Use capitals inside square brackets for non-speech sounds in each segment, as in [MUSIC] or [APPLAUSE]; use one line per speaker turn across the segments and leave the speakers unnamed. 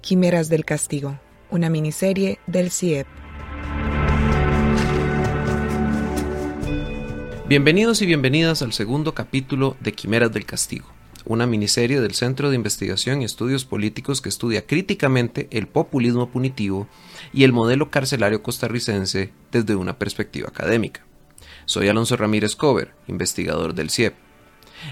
Quimeras del castigo, una miniserie del CIEP.
Bienvenidos y bienvenidas al segundo capítulo de Quimeras del Castigo, una miniserie del Centro de Investigación y Estudios Políticos que estudia críticamente el populismo punitivo y el modelo carcelario costarricense desde una perspectiva académica. Soy Alonso Ramírez Cover, investigador del CIEP.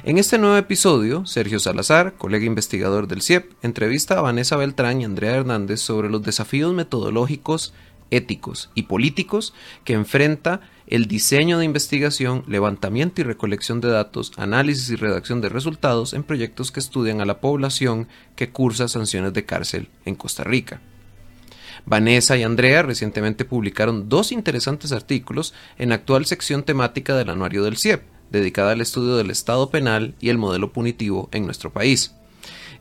En este nuevo episodio, Sergio Salazar, colega investigador del CIEP, entrevista a Vanessa Beltrán y Andrea Hernández sobre los desafíos metodológicos, éticos y políticos que enfrenta el diseño de investigación, levantamiento y recolección de datos, análisis y redacción de resultados en proyectos que estudian a la población que cursa sanciones de cárcel en Costa Rica. Vanessa y Andrea recientemente publicaron dos interesantes artículos en la actual sección temática del anuario del CIEP, dedicada al estudio del Estado penal y el modelo punitivo en nuestro país.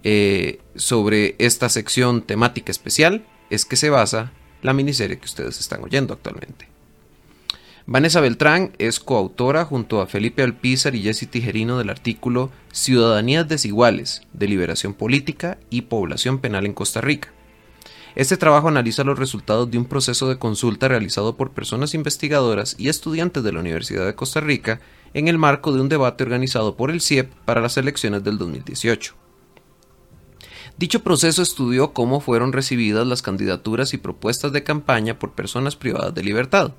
Eh, sobre esta sección temática especial es que se basa la miniserie que ustedes están oyendo actualmente. Vanessa Beltrán es coautora junto a Felipe Alpizar y Jesse Tijerino del artículo Ciudadanías desiguales, deliberación política y población penal en Costa Rica. Este trabajo analiza los resultados de un proceso de consulta realizado por personas investigadoras y estudiantes de la Universidad de Costa Rica en el marco de un debate organizado por el CIEP para las elecciones del 2018. Dicho proceso estudió cómo fueron recibidas las candidaturas y propuestas de campaña por personas privadas de libertad,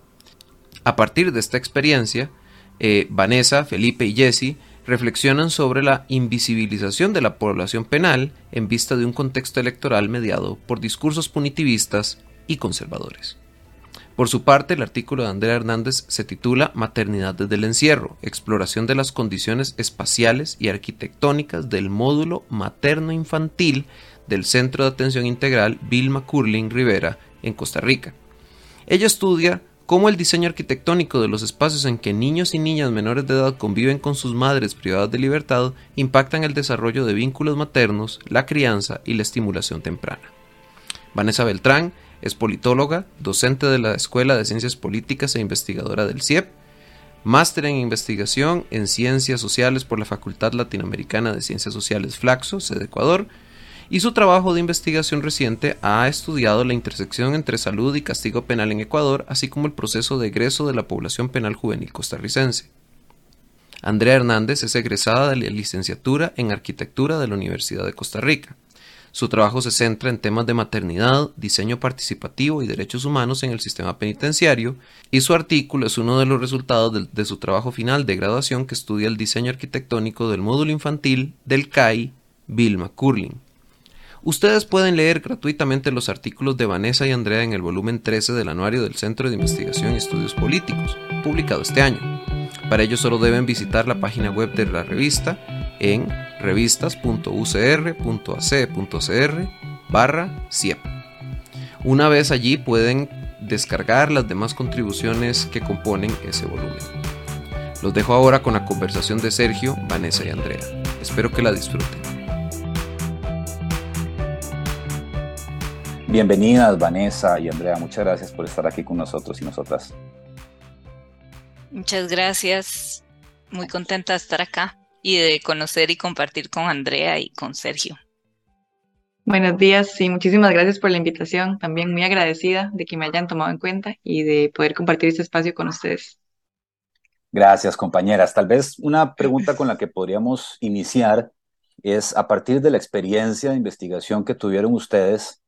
a partir de esta experiencia, eh, Vanessa, Felipe y Jesse reflexionan sobre la invisibilización de la población penal en vista de un contexto electoral mediado por discursos punitivistas y conservadores. Por su parte, el artículo de Andrea Hernández se titula Maternidad desde el encierro, exploración de las condiciones espaciales y arquitectónicas del módulo materno-infantil del Centro de Atención Integral Vilma Curling Rivera en Costa Rica. Ella estudia cómo el diseño arquitectónico de los espacios en que niños y niñas menores de edad conviven con sus madres privadas de libertad impactan el desarrollo de vínculos maternos, la crianza y la estimulación temprana. Vanessa Beltrán es politóloga, docente de la Escuela de Ciencias Políticas e investigadora del CIEP, máster en investigación en Ciencias Sociales por la Facultad Latinoamericana de Ciencias Sociales Flaxo, sede Ecuador, y su trabajo de investigación reciente ha estudiado la intersección entre salud y castigo penal en Ecuador, así como el proceso de egreso de la población penal juvenil costarricense. Andrea Hernández es egresada de la licenciatura en arquitectura de la Universidad de Costa Rica. Su trabajo se centra en temas de maternidad, diseño participativo y derechos humanos en el sistema penitenciario, y su artículo es uno de los resultados de, su trabajo final de graduación que estudia el diseño arquitectónico del módulo infantil del CAI Vilma Curling. Ustedes pueden leer gratuitamente los artículos de Vanessa y Andrea en el volumen 13 del Anuario del Centro de Investigación y Estudios Políticos, publicado este año. Para ello solo deben visitar la página web de la revista en revistas.ucr.ac.cr barra CIEP. Una vez allí pueden descargar las demás contribuciones que componen ese volumen. Los dejo ahora con la conversación de Sergio, Vanessa y Andrea. Espero que la disfruten.
Bienvenidas Vanessa y Andrea, muchas gracias por estar aquí con nosotros y nosotras.
Muchas gracias, muy contenta de estar acá y de conocer y compartir con Andrea y con Sergio.
Buenos días y muchísimas gracias por la invitación. También muy agradecida de que me hayan tomado en cuenta y de poder compartir este espacio con ustedes.
Gracias, compañeras. Tal vez una pregunta con la que podríamos iniciar es a partir de la experiencia de investigación que tuvieron ustedes,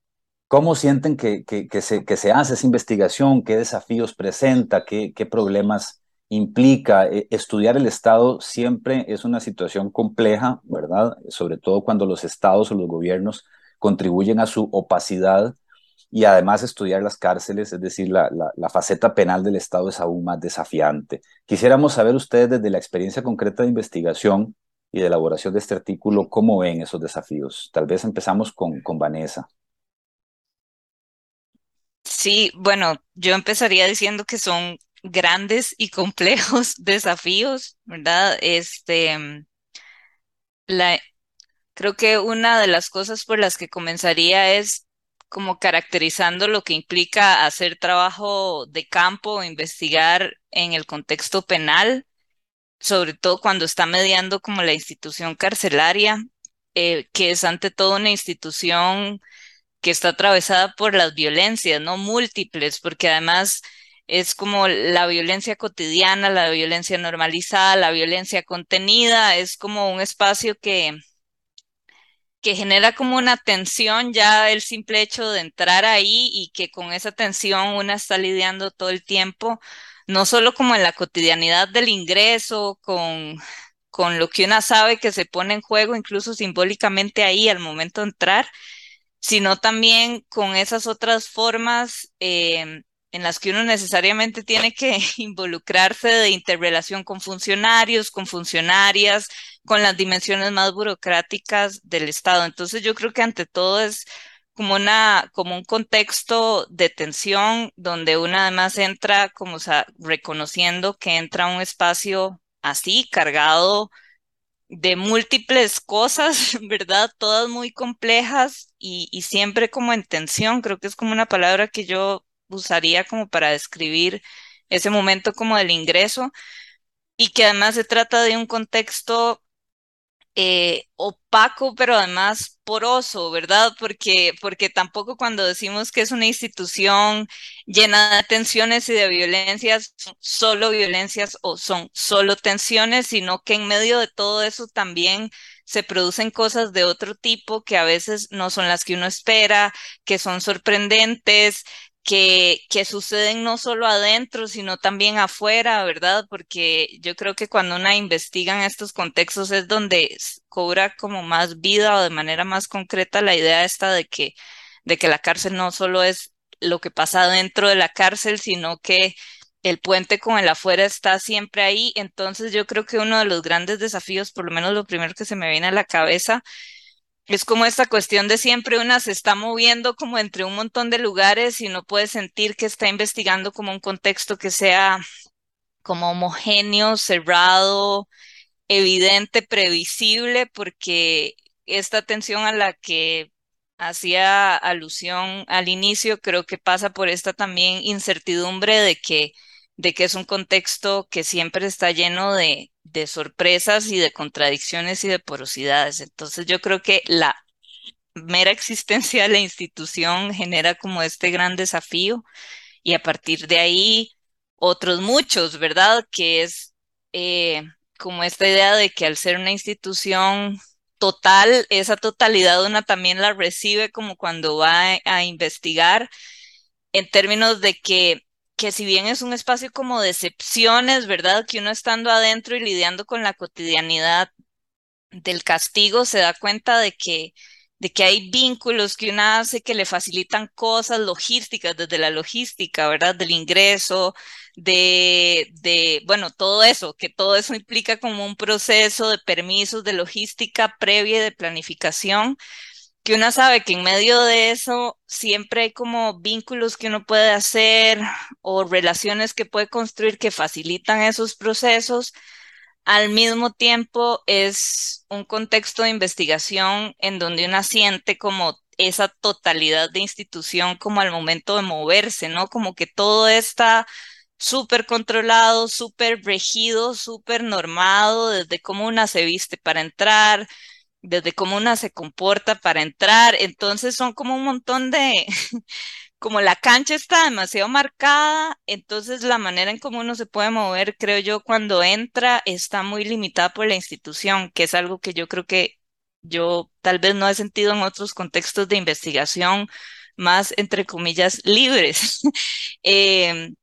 ¿Cómo sienten que, que, se, que se hace esa investigación? ¿Qué desafíos presenta? ¿Qué, qué problemas implica? E, estudiar el Estado siempre es una situación compleja, ¿verdad? Sobre todo cuando los estados o los gobiernos contribuyen a su opacidad y además estudiar las cárceles, es decir, la, la, la, faceta penal del Estado es aún más desafiante. Quisiéramos saber ustedes desde la experiencia concreta de investigación y de elaboración de este artículo, ¿cómo ven esos desafíos? Tal vez empezamos con, con Vanessa.
Sí, bueno, yo empezaría diciendo que son grandes y complejos [LAUGHS] desafíos, ¿verdad? Este, la, creo que una de las cosas por las que comenzaría es como caracterizando lo que implica hacer trabajo de campo, investigar en el contexto penal, sobre todo cuando está mediando como la institución carcelaria eh, que es ante todo una institución que está atravesada por las violencias, ¿no? Múltiples, porque además es como la violencia cotidiana, la violencia normalizada, la violencia contenida, es como un espacio que, que genera como una tensión ya el simple hecho de entrar ahí y que con esa tensión una está lidiando todo el tiempo, no solo como en la cotidianidad del ingreso, con, con lo que una sabe que se pone en juego, incluso simbólicamente ahí al momento de entrar, sino también con esas otras formas em, en las que uno necesariamente tiene que [LAUGHS] involucrarse de interrelación con funcionarios, con funcionarias, con las dimensiones más burocráticas del Estado. Entonces yo creo que ante todo es como una, como un contexto de tensión donde uno además entra como reconociendo que entra a un espacio así, cargado de múltiples cosas, [LAUGHS] ¿verdad? Todas muy complejas y siempre como en tensión. Creo que es como una palabra que yo usaría como para describir ese momento como del ingreso y que además se trata de un contexto eh, opaco, pero además poroso, ¿verdad? Porque, porque tampoco cuando decimos que es una institución llena de tensiones y de violencias, son solo violencias o son solo tensiones, sino que en medio de todo eso también se producen cosas de otro tipo que a veces no son las que uno espera, que son sorprendentes, que, suceden no solo adentro, sino también afuera, ¿verdad? Porque yo creo que cuando una investiga en estos contextos es donde cobra como más vida o de manera más concreta la idea esta de que, de que la cárcel no solo es lo que pasa dentro de la cárcel, sino que el puente con el afuera está siempre ahí. Entonces yo creo que uno de los grandes desafíos, por lo menos lo primero que se me viene a la cabeza, es como esta cuestión de siempre una se está moviendo como entre un montón de lugares y no puede sentir que está investigando como un contexto que sea como homogéneo, cerrado, evidente, previsible, porque esta atención a la que hacía alusión al inicio creo que pasa por esta también incertidumbre de que de que es un contexto que siempre está lleno de, de sorpresas y de contradicciones y de porosidades. Entonces yo creo que la mera existencia de la institución genera como este gran desafío y a partir de ahí otros muchos, ¿verdad? Que es eh, como esta idea de que al ser una institución total, esa totalidad una también la recibe como cuando va a investigar en términos de que que si bien es un espacio como de excepciones, ¿verdad? Que uno estando adentro y lidiando con la cotidianidad del castigo se da cuenta de que, de que hay vínculos que uno hace que le facilitan cosas logísticas, desde la logística, ¿verdad? Del ingreso, de, de, bueno, todo eso, que todo eso implica como un proceso de permisos, de logística previa y de planificación que uno sabe que en medio de eso siempre hay como vínculos que uno puede hacer o relaciones que puede construir que facilitan esos procesos. Al mismo tiempo es un contexto de investigación en donde uno siente como esa totalidad de institución como al momento de moverse, ¿no? Como que todo está súper controlado, súper regido, súper normado, desde cómo una se viste para entrar, desde cómo una se comporta para entrar. Entonces son como un montón de, [LAUGHS] como la cancha está demasiado marcada, entonces la manera en cómo uno se puede mover, creo yo, cuando entra está muy limitada por la institución, que es algo que yo creo que yo tal vez no he sentido en otros contextos de investigación más, entre comillas, libres. [LAUGHS] Em,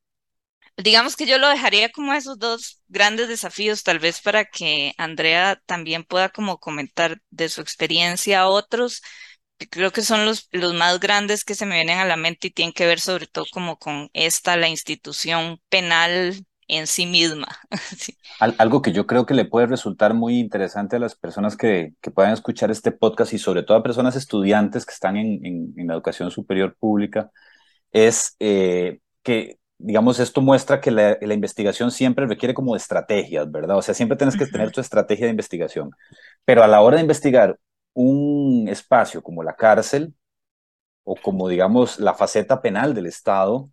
digamos que yo lo dejaría como esos dos grandes desafíos, tal vez para que Andrea también pueda como comentar de su experiencia a otros. Creo que son los, los más grandes que se me vienen a la mente y tienen que ver sobre todo como con esta, la institución penal en sí misma. [LAUGHS]
Algo que yo creo que le puede resultar muy interesante a las personas que, que puedan escuchar este podcast y sobre todo a personas estudiantes que están en, en, la educación superior pública es eh, que digamos, esto muestra que la, investigación siempre requiere como de estrategias, ¿verdad? O sea, siempre tienes que tener tu estrategia de investigación. Pero a la hora de investigar un espacio como la cárcel o como, digamos, la faceta penal del Estado,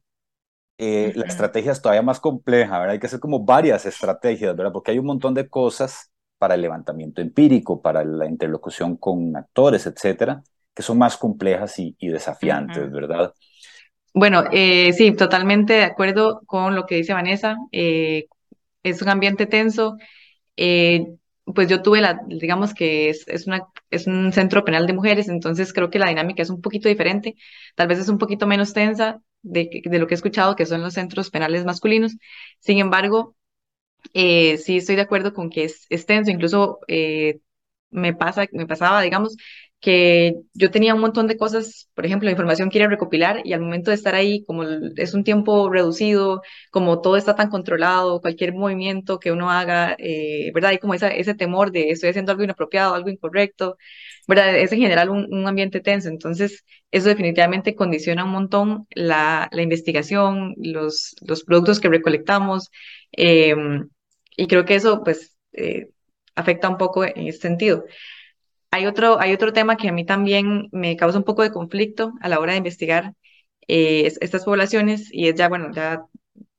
eh, la estrategia es todavía más compleja, ¿verdad? Hay que hacer como varias estrategias, ¿verdad? Porque hay un montón de cosas para el levantamiento empírico, para la interlocución con actores, etcétera, que son más complejas y, desafiantes, ¿verdad?
Bueno, eh, sí, totalmente de acuerdo con lo que dice Vanessa. Eh, es un ambiente tenso. Eh, pues yo tuve la, digamos que es, es, una, es un centro penal de mujeres, entonces creo que la dinámica es un poquito diferente, tal vez es un poquito menos tensa de, de lo que he escuchado, que son los centros penales masculinos. Sin embargo, eh, sí estoy de acuerdo con que es, es tenso, incluso me pasa, me pasaba, digamos, que yo tenía un montón de cosas, por ejemplo, la información que recopilar y al momento de estar ahí, como es un tiempo reducido, como todo está tan controlado, cualquier movimiento que uno haga, eh, ¿verdad? Hay como esa, ese temor de estoy haciendo algo inapropiado, algo incorrecto, ¿verdad? Es en general un, ambiente tenso, entonces eso definitivamente condiciona un montón la, la investigación, los, los productos que recolectamos em, y creo que eso pues eh, afecta un poco en ese sentido. Hay otro, hay otro tema que a mí también me causa un poco de conflicto a la hora de investigar eh, estas poblaciones y es ya, bueno, ya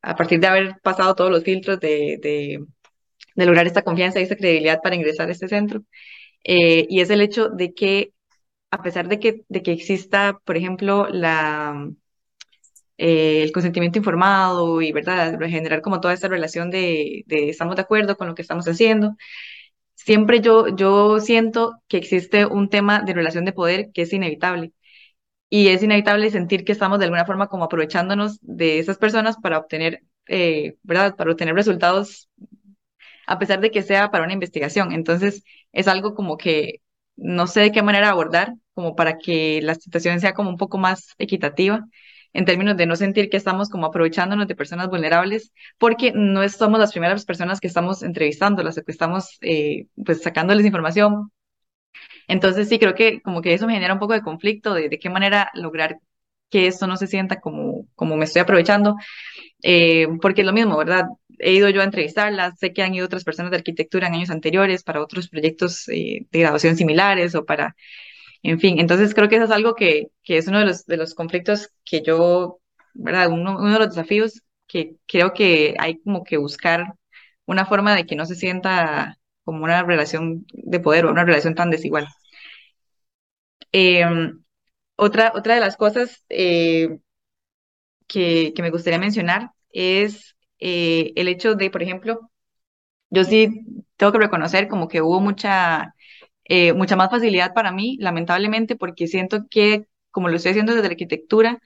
a partir de haber pasado todos los filtros de, de, lograr esta confianza y esta credibilidad para ingresar a este centro, eh, y es el hecho de que a pesar de que, de que exista, por ejemplo, la, eh, el consentimiento informado y, ¿verdad?, generar como toda esta relación de, de estamos de acuerdo con lo que estamos haciendo, siempre yo, yo siento que existe un tema de relación de poder que es inevitable. Y es inevitable sentir que estamos de alguna forma como aprovechándonos de esas personas para obtener, eh, ¿verdad? Para obtener resultados, a pesar de que sea para una investigación. Entonces, es algo como que no sé de qué manera abordar, como para que la situación sea como un poco más equitativa en términos de no sentir que estamos como aprovechándonos de personas vulnerables, porque no somos las primeras personas que estamos entrevistándolas o que estamos eh, pues sacándoles información. Entonces sí, creo que como que eso me genera un poco de conflicto de, de qué manera lograr que esto no se sienta como, como me estoy aprovechando, eh, porque es lo mismo, ¿verdad? He ido yo a entrevistarlas, sé que han ido otras personas de arquitectura en años anteriores para otros proyectos eh, de graduación similares o para en fin, entonces creo que eso es algo que, que es uno de los, de los conflictos que yo, ¿verdad? Uno, uno de los desafíos que creo que hay como que buscar una forma de que no se sienta como una relación de poder o una relación tan desigual. Em, otra, otra de las cosas eh, que, que, me gustaría mencionar es eh, el hecho de, por ejemplo, yo sí tengo que reconocer como que hubo mucha eh, mucha más facilidad para mí, lamentablemente, porque siento que, como lo estoy haciendo desde la arquitectura,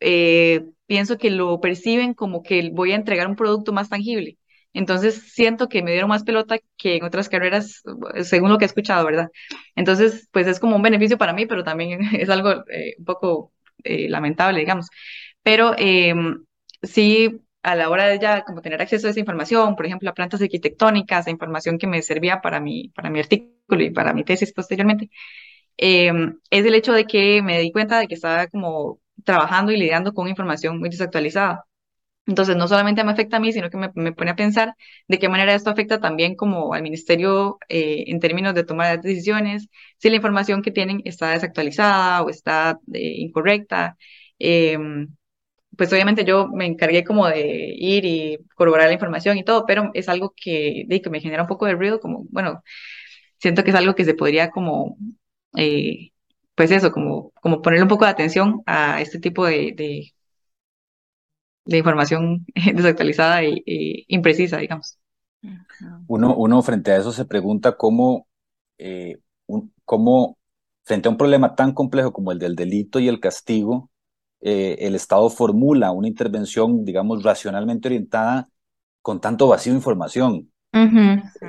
eh, pienso que lo perciben como que voy a entregar un producto más tangible. Entonces siento que me dieron más pelota que en otras carreras, según lo que he escuchado, ¿verdad? Entonces, pues es como un beneficio para mí, pero también [LAUGHS] es algo eh, un poco lamentable, digamos. Pero em, sí a la hora de ya como tener acceso a esa información, por ejemplo, a plantas arquitectónicas, a información que me servía para mi, para mi artículo y para mi tesis posteriormente, em, es el hecho de que me di cuenta de que estaba como trabajando y lidiando con información muy desactualizada. Entonces, no solamente me afecta a mí, sino que me, me pone a pensar de qué manera esto afecta también como al ministerio eh, en términos de tomar decisiones, si la información que tienen está desactualizada o está eh, incorrecta. Pues obviamente yo me encargué como de ir y corroborar la información y todo, pero es algo que, que me genera un poco de ruido, como, bueno, siento que es algo que se podría como, eh, pues eso, como, como ponerle un poco de atención a este tipo de, de, información [LAUGHS] desactualizada e, imprecisa, digamos.
Uno, uno frente a eso se pregunta cómo, eh, cómo, frente a un problema tan complejo como el del delito y el castigo, eh, el Estado formula una intervención, digamos, racionalmente orientada con tanto vacío de información.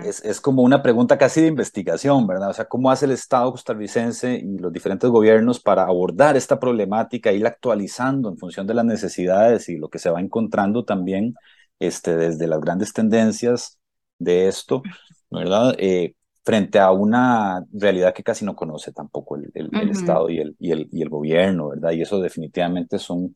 es, como una pregunta casi de investigación, ¿verdad? O sea, ¿cómo hace el Estado costarricense y los diferentes gobiernos para abordar esta problemática, irla actualizando en función de las necesidades y lo que se va encontrando también este, desde las grandes tendencias de esto, ¿verdad? Eh, frente a una realidad que casi no conoce tampoco el, Estado y el, y, el, y el gobierno, ¿verdad? Y eso definitivamente es un,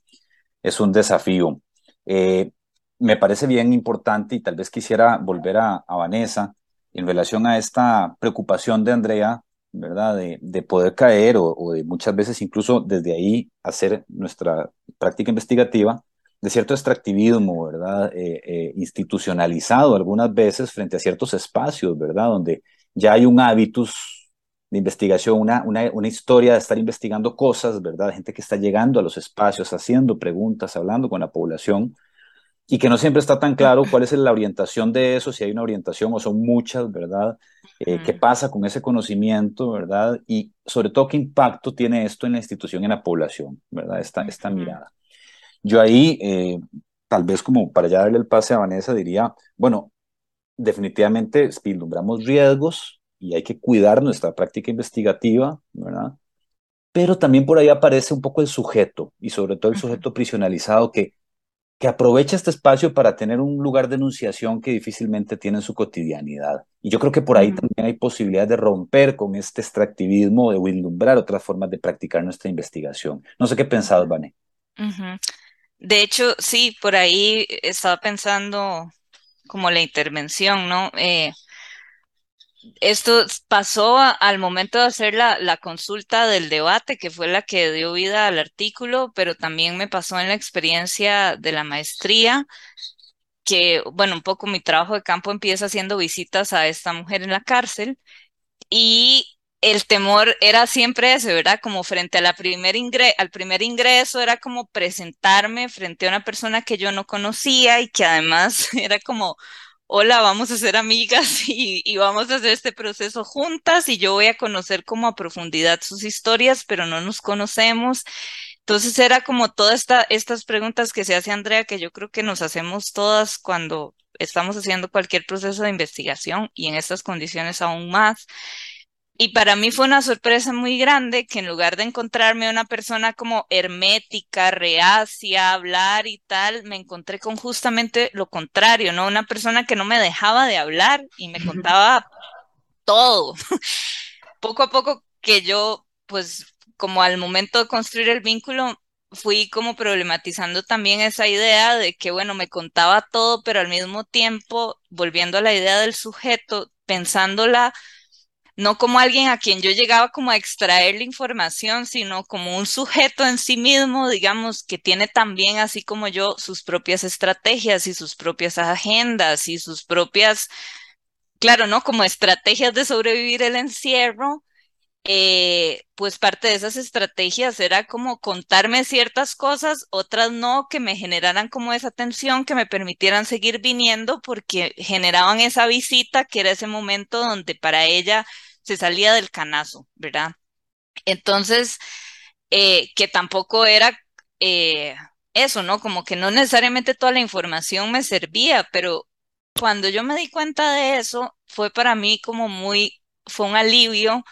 es un desafío. Eh, me parece bien importante y tal vez quisiera volver a, Vanessa en relación a esta preocupación de Andrea, ¿verdad? De, de poder caer o, o, de muchas veces incluso desde ahí hacer nuestra práctica investigativa de cierto extractivismo, ¿verdad? Eh, eh, institucionalizado algunas veces frente a ciertos espacios, ¿verdad? Donde ya hay un hábitus de investigación, una, una, una, historia de estar investigando cosas, ¿verdad? Gente que está llegando a los espacios, haciendo preguntas, hablando con la población, y que no siempre está tan claro cuál es la orientación de eso, si hay una orientación o son muchas, ¿verdad? Eh, ¿Qué pasa con ese conocimiento, ¿verdad? Y sobre todo, ¿qué impacto tiene esto en la institución, en la población, ¿verdad? Esta, esta mirada. Yo ahí, eh, tal vez como para ya darle el pase a Vanessa, diría, bueno, definitivamente vislumbramos riesgos y hay que cuidar nuestra práctica investigativa, ¿verdad? Pero también por ahí aparece un poco el sujeto y sobre todo el sujeto prisionalizado que que aprovecha este espacio para tener un lugar de enunciación que difícilmente tiene en su cotidianidad. Y yo creo que por ahí también hay posibilidad de romper con este extractivismo, de vislumbrar otras formas de practicar nuestra investigación. No sé qué pensabas, Vane.
De hecho, sí, por ahí estaba pensando como la intervención, ¿no? Eh, esto pasó al momento de hacer la, la, consulta del debate, que fue la que dio vida al artículo, pero también me pasó en la experiencia de la maestría, que, bueno, un poco mi trabajo de campo empieza haciendo visitas a esta mujer en la cárcel y el temor era siempre ese, ¿verdad? Como frente a la primer al primer ingreso era como presentarme frente a una persona que yo no conocía y que además [LAUGHS] era como hola, vamos a ser amigas [LAUGHS] y, vamos a hacer este proceso juntas y yo voy a conocer como a profundidad sus historias, pero no nos conocemos. Entonces era como todas esta, estas preguntas que se hace Andrea, que yo creo que nos hacemos todas cuando estamos haciendo cualquier proceso de investigación y en estas condiciones aún más. Y para mí fue una sorpresa muy grande que en lugar de encontrarme una persona como hermética, reacia, hablar y tal, me encontré con justamente lo contrario, ¿no? Una persona que no me dejaba de hablar y me contaba todo. [LAUGHS] poco a poco que yo, pues, como al momento de construir el vínculo, fui como problematizando también esa idea de que, bueno, me contaba todo, pero al mismo tiempo, volviendo a la idea del sujeto, pensándola no como alguien a quien yo llegaba como a extraer la información, sino como un sujeto en sí mismo, digamos, que tiene también, así como yo, sus propias estrategias y sus propias agendas y sus propias, claro, ¿no? Como estrategias de sobrevivir el encierro. Eh, pues parte de esas estrategias era como contarme ciertas cosas, otras no, que me generaran como esa tensión, que me permitieran seguir viniendo porque generaban esa visita, que era ese momento donde para ella se salía del canazo, ¿verdad? Entonces, eh, que tampoco era eh, eso, ¿no? Como que no necesariamente toda la información me servía, pero cuando yo me di cuenta de eso, fue para mí como muy, fue un alivio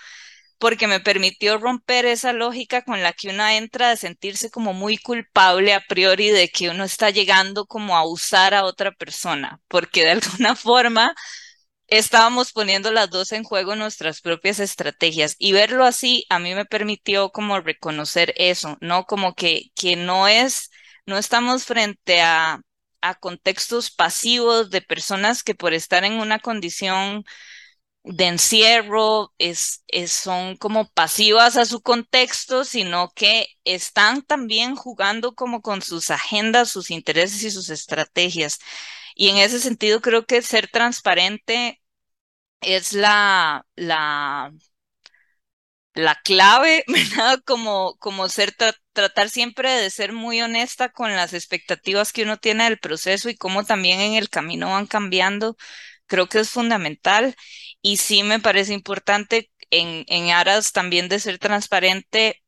porque me permitió romper esa lógica con la que uno entra de sentirse como muy culpable a priori de que uno está llegando como a usar a otra persona, porque de [LAUGHS] alguna forma estábamos poniendo las dos en juego nuestras propias estrategias y verlo así a mí me permitió como reconocer eso, ¿no? Como que, que no es, no estamos frente a, a contextos pasivos de personas que por estar en una condición de encierro es, son como pasivas a su contexto, sino que están también jugando como con sus agendas, sus intereses y sus estrategias. Y en ese sentido creo que ser transparente es la, la, la clave, [LAUGHS] ¿verdad? Como, como ser, tratar siempre de ser muy honesta con las expectativas que uno tiene del proceso y cómo también en el camino van cambiando, creo que es fundamental. Y sí me parece importante en, en aras también de ser transparente,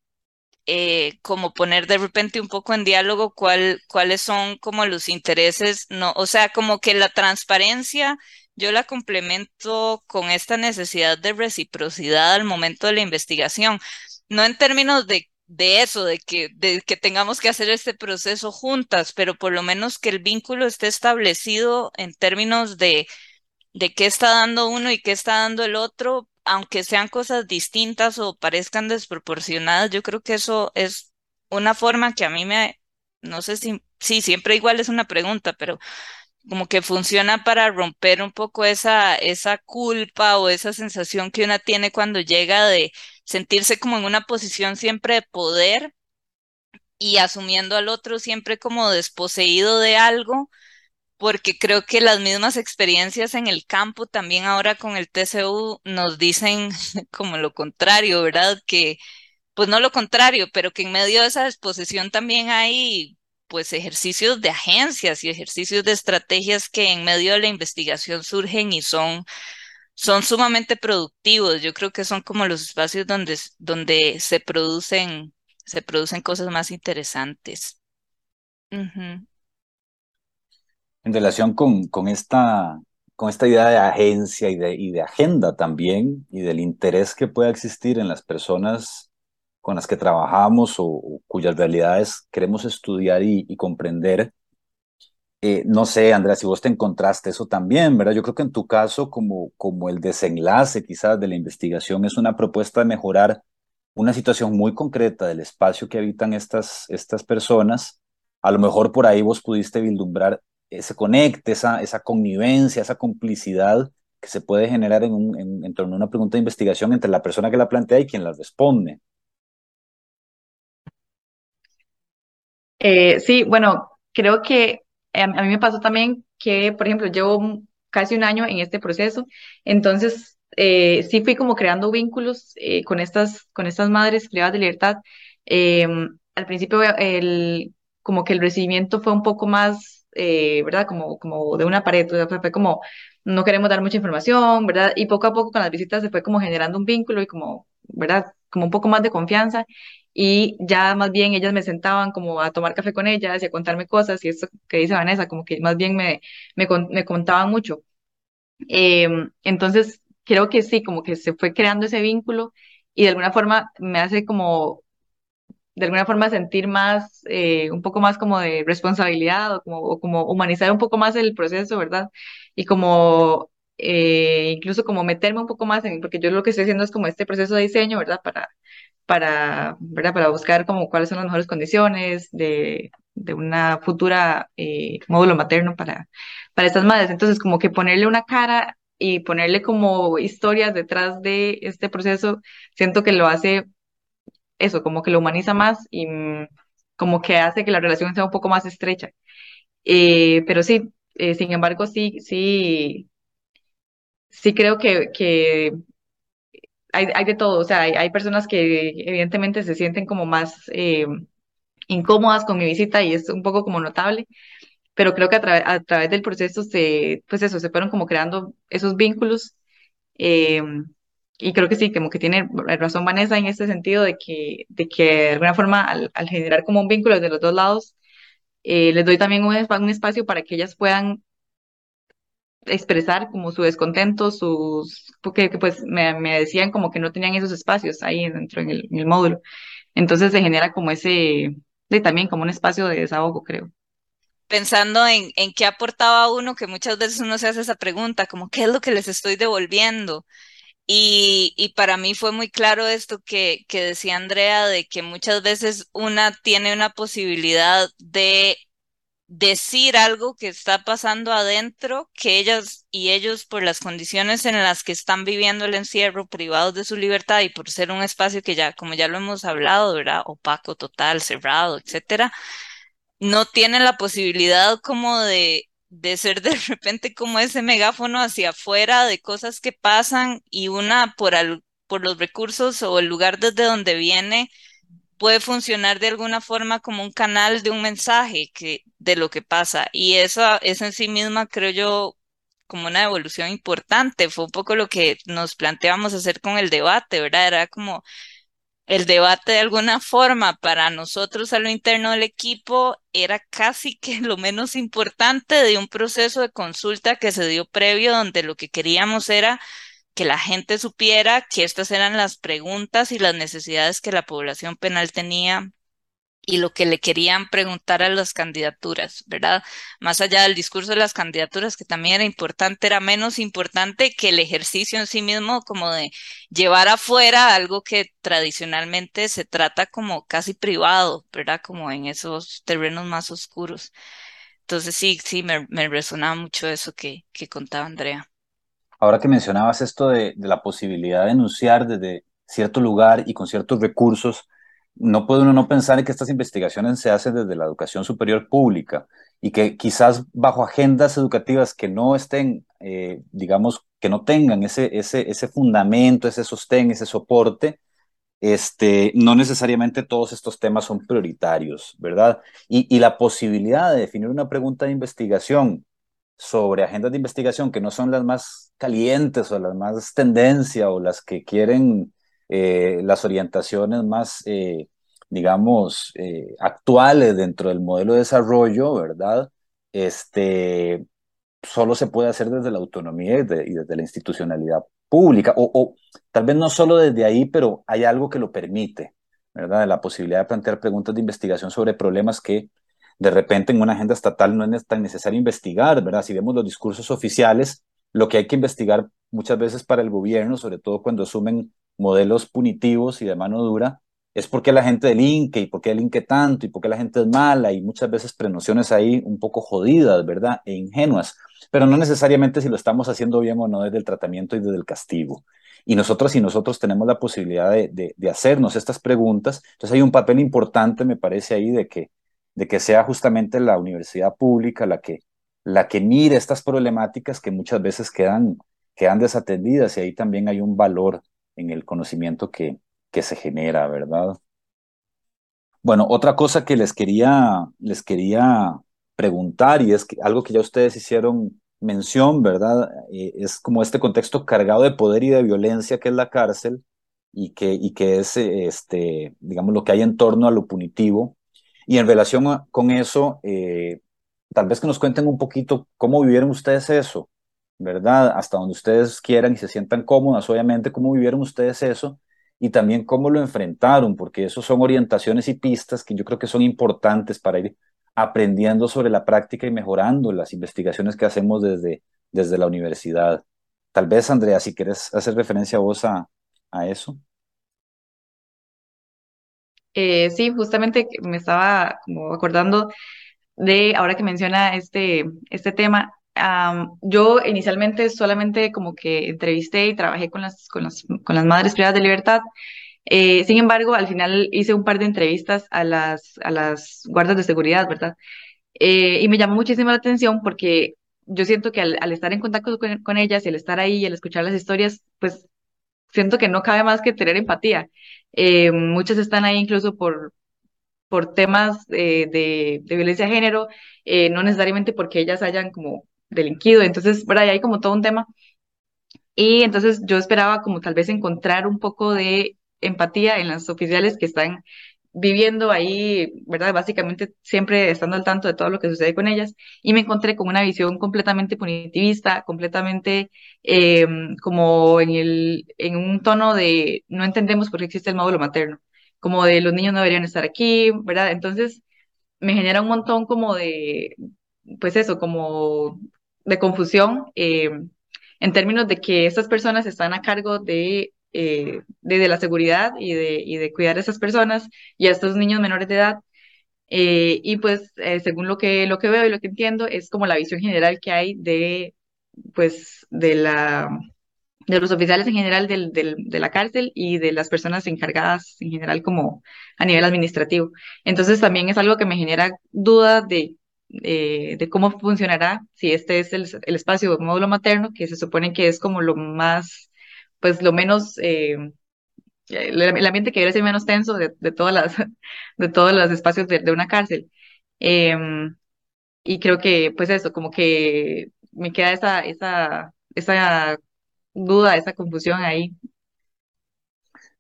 eh, como poner de repente un poco en diálogo cuál, cuáles son como los intereses, no, o sea, como que la transparencia yo la complemento con esta necesidad de reciprocidad al momento de la investigación, no en términos de, de eso, de que, de que tengamos que hacer este proceso juntas, pero por lo menos que el vínculo esté establecido en términos de, de qué está dando uno y qué está dando el otro aunque sean cosas distintas o parezcan desproporcionadas, yo creo que eso es una forma que a mí me, no sé si, sí, siempre igual es una pregunta, pero como que funciona para romper un poco esa, esa culpa o esa sensación que una tiene cuando llega de sentirse como en una posición siempre de poder y asumiendo al otro siempre como desposeído de algo, porque creo que las mismas experiencias en el campo también ahora con el TCU nos dicen [LAUGHS] como lo contrario, ¿verdad? Que pues no lo contrario, pero que en medio de esa desposesión también hay pues ejercicios de agencias y ejercicios de estrategias que en medio de la investigación surgen y son, son sumamente productivos. Yo creo que son como los espacios donde, donde se producen, se producen cosas más interesantes.
En relación con, con, esta, con esta idea de agencia y de, y de agenda también, y del interés que pueda existir en las personas con las que trabajamos o, cuyas realidades queremos estudiar y, comprender. Eh, no sé, Andrea, si vos te encontraste eso también, ¿verdad? Yo creo que en tu caso, como, como el desenlace quizás de la investigación, es una propuesta de mejorar una situación muy concreta del espacio que habitan estas, estas personas. A lo mejor por ahí vos pudiste vislumbrar ese conecte, esa, esa connivencia, esa complicidad que se puede generar en, torno a una pregunta de investigación entre la persona que la plantea y quien la responde.
Eh, sí, bueno, creo que a, mí me pasó también que, por ejemplo, llevo casi un año en este proceso, entonces eh, sí fui como creando vínculos eh, con estas, con estas madres privadas de libertad. Em, al principio el, como que el recibimiento fue un poco más, ¿verdad? Como, como de una pared, fue como no queremos dar mucha información, ¿verdad? Y poco a poco con las visitas se fue como generando un vínculo y como, ¿verdad? Como un poco más de confianza y ya más bien ellas me sentaban como a tomar café con ellas y a contarme cosas y esto que dice Vanessa, como que más bien me, me, me contaban mucho. Em, entonces, creo que sí, como que se fue creando ese vínculo y de alguna forma me hace como, de alguna forma sentir más, eh, un poco más como de responsabilidad o como, humanizar un poco más el proceso, ¿verdad? Y como eh, incluso como meterme un poco más en, porque yo lo que estoy haciendo es como este proceso de diseño, ¿verdad? Para, para, ¿verdad? Para buscar como cuáles son las mejores condiciones de, de una futura eh, módulo materno para, para estas madres. Entonces, como que ponerle una cara y ponerle como historias detrás de este proceso, siento que lo hace eso, como que lo humaniza más y mm, como que hace que la relación sea un poco más estrecha. Eh, pero sí, eh, sin embargo, sí, sí, sí creo que, que hay, hay de todo, o sea, hay, hay, personas que evidentemente se sienten como más eh, incómodas con mi visita y es un poco como notable, pero creo que a, a través del proceso se, pues eso, se fueron como creando esos vínculos eh, y creo que sí, como que tiene razón Vanessa en este sentido de que, de que de alguna forma al, al generar como un vínculo desde los dos lados, eh, les doy también un, un espacio para que ellas puedan expresar como su descontento, sus, porque pues me, me, decían como que no tenían esos espacios ahí dentro en el, módulo. Entonces se genera como ese, de, también como un espacio de desahogo, creo.
Pensando en, en qué aportaba uno, que muchas veces uno se hace esa pregunta, como qué es lo que les estoy devolviendo. Y, para mí fue muy claro esto que, que decía Andrea, de que muchas veces una tiene una posibilidad de decir algo que está pasando adentro, que ellas y ellos por las condiciones en las que están viviendo el encierro, privados de su libertad y por ser un espacio que ya, como ya lo hemos hablado, ¿verdad? Opaco, total, cerrado, etcétera, no tienen la posibilidad como de, de ser de [LAUGHS] repente como ese megáfono hacia afuera de cosas que pasan y una por, al, por los recursos o el lugar desde donde viene puede funcionar de alguna forma como un canal de un mensaje que, de lo que pasa. Y eso es en sí misma, creo yo, como una evolución importante. Fue un poco lo que nos planteamos hacer con el debate, ¿verdad? Era como el debate de alguna forma para nosotros a lo interno del equipo era casi que lo menos importante de un proceso de consulta que se dio previo donde lo que queríamos era que la gente supiera que estas eran las preguntas y las necesidades que la población penal tenía y lo que le querían preguntar a las candidaturas, ¿verdad? Más allá del discurso de las candidaturas, que también era importante, era menos importante que el ejercicio en sí mismo, como de llevar afuera algo que tradicionalmente se trata como casi privado, ¿verdad? Como en esos terrenos más oscuros. Entonces sí, sí, me, me resonaba mucho eso que, que contaba Andrea.
Ahora que mencionabas esto de, la posibilidad de enunciar desde cierto lugar y con ciertos recursos, no puede uno no pensar en que estas investigaciones se hacen desde la educación superior pública y que quizás bajo agendas educativas que no estén, eh, digamos, que no tengan ese, ese, ese fundamento, ese sostén, ese soporte, este, no necesariamente todos estos temas son prioritarios, ¿verdad? Y, y, la posibilidad de definir una pregunta de investigación sobre agendas de investigación que no son las más calientes o las más tendencia o las que quieren eh, las orientaciones más, eh, digamos, eh, actuales dentro del modelo de desarrollo, ¿verdad? Este, solo se puede hacer desde la autonomía y, desde la institucionalidad pública, o, o, tal vez no solo desde ahí, pero hay algo que lo permite, ¿verdad? La posibilidad de plantear preguntas de investigación sobre problemas que de repente en una agenda estatal no es tan necesario investigar, ¿verdad? Si vemos los discursos oficiales, lo que hay que investigar muchas veces para el gobierno, sobre todo cuando asumen modelos punitivos y de mano dura, es porque la gente delinque y por qué delinque tanto y por qué la gente es mala y muchas veces prenociones ahí un poco jodidas, ¿verdad? E ingenuas, pero no necesariamente si lo estamos haciendo bien o no desde el tratamiento y desde el castigo. Y nosotros y nosotros tenemos la posibilidad de, de, hacernos estas preguntas, entonces hay un papel importante, me parece ahí, de que, de que sea justamente la universidad pública la que, la que mire estas problemáticas que muchas veces quedan, quedan desatendidas y ahí también hay un valor en el conocimiento que, que se genera, ¿verdad? Bueno, otra cosa que les quería, les quería preguntar, y es que algo que ya ustedes hicieron mención, ¿verdad? Eh, es como este contexto cargado de poder y de violencia que es la cárcel y que, y que es, este, digamos, lo que hay en torno a lo punitivo. Y en relación con eso, eh, tal vez que nos cuenten un poquito cómo vivieron ustedes eso, ¿verdad? Hasta donde ustedes quieran y se sientan cómodas, obviamente, cómo vivieron ustedes eso y también cómo lo enfrentaron, porque eso son orientaciones y pistas que yo creo que son importantes para ir aprendiendo sobre la práctica y mejorando las investigaciones que hacemos desde, desde la universidad. Tal vez, Andrea, si quieres hacer referencia a vos a, a eso.
Eh, sí, justamente me estaba como acordando de, ahora que menciona este, este tema, yo inicialmente solamente como que entrevisté y trabajé con las, con las, con las madres privadas de libertad. Eh, sin embargo, al final hice un par de entrevistas a las, a las guardas de seguridad, ¿verdad? Eh, y me llamó muchísimo la atención porque yo siento que al, estar en contacto con, ellas y al estar ahí y al escuchar las historias, pues siento que no cabe más que tener empatía. Eh, muchas están ahí incluso por, por temas de, de, violencia de género, no necesariamente porque ellas hayan como delinquido. Entonces, por ahí hay como todo un tema. Y entonces yo esperaba como tal vez encontrar un poco de empatía en las oficiales que están viviendo ahí, ¿verdad? Básicamente siempre estando al tanto de todo lo que sucede con ellas y me encontré con una visión completamente punitivista, completamente em, como en, el, en un tono de no entendemos por qué existe el módulo materno, como de los niños no deberían estar aquí, ¿verdad? Entonces me genera un montón como de, pues eso, como de confusión eh, en términos de que estas personas están a cargo de, eh, de, la seguridad y de, y de cuidar a esas personas y a estos niños menores de edad. Eh, y pues, según lo que, lo que veo y lo que entiendo, es como la visión general que hay de, pues, de la de los oficiales en general del, del, de la cárcel y de las personas encargadas en general como a nivel administrativo. Entonces también es algo que me genera duda de eh, de cómo funcionará si este es el, espacio de módulo materno, que se supone que es como lo más, pues lo menos, eh, el, ambiente que debe ser menos tenso de, de, todas las, [LAUGHS] de todos los espacios de, de una cárcel. Em, y creo que, pues eso, como que me queda esa, esa, esa duda, esa confusión ahí.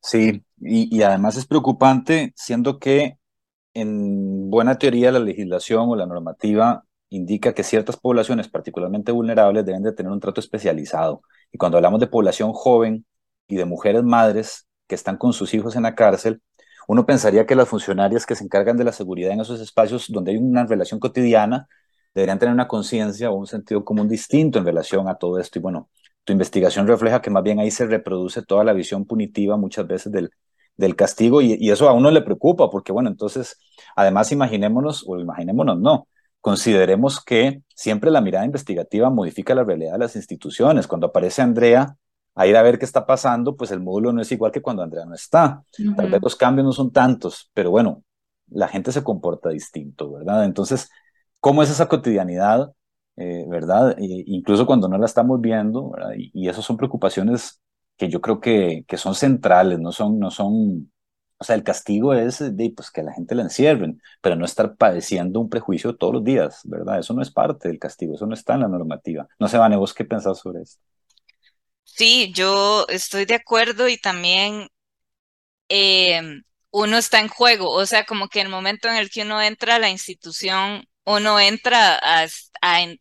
Sí, y, y además es preocupante, siendo que en buena teoría la legislación o la normativa indica que ciertas poblaciones particularmente vulnerables deben de tener un trato especializado. Y cuando hablamos de población joven y de mujeres madres que están con sus hijos en la cárcel, uno pensaría que las funcionarias que se encargan de la seguridad en esos espacios donde hay una relación cotidiana deberían tener una conciencia o un sentido común distinto en relación a todo esto. Y bueno, tu investigación refleja que más bien ahí se reproduce toda la visión punitiva muchas veces del, del castigo y, eso a uno le preocupa porque, bueno, entonces, además imaginémonos, o imaginémonos, no, consideremos que siempre la mirada investigativa modifica la realidad de las instituciones. Cuando aparece Andrea a ir a ver qué está pasando, pues el módulo no es igual que cuando Andrea no está. Tal vez los cambios no son tantos, pero bueno, la gente se comporta distinto, ¿verdad? Entonces, ¿cómo es esa cotidianidad, eh, ¿verdad? incluso cuando no la estamos viendo, ¿verdad? Y, y esas son preocupaciones que yo creo que, que son centrales, no son, no son o sea, el castigo es de, pues, que la gente la encierren, pero no estar padeciendo un prejuicio todos los días, ¿verdad? Eso no es parte del castigo, eso no está en la normativa. No sé, Vane, ¿vos qué pensás sobre esto?
Sí, yo estoy de acuerdo y también em, uno está en juego, o sea, como que el momento en el que uno entra a la institución, uno entra a,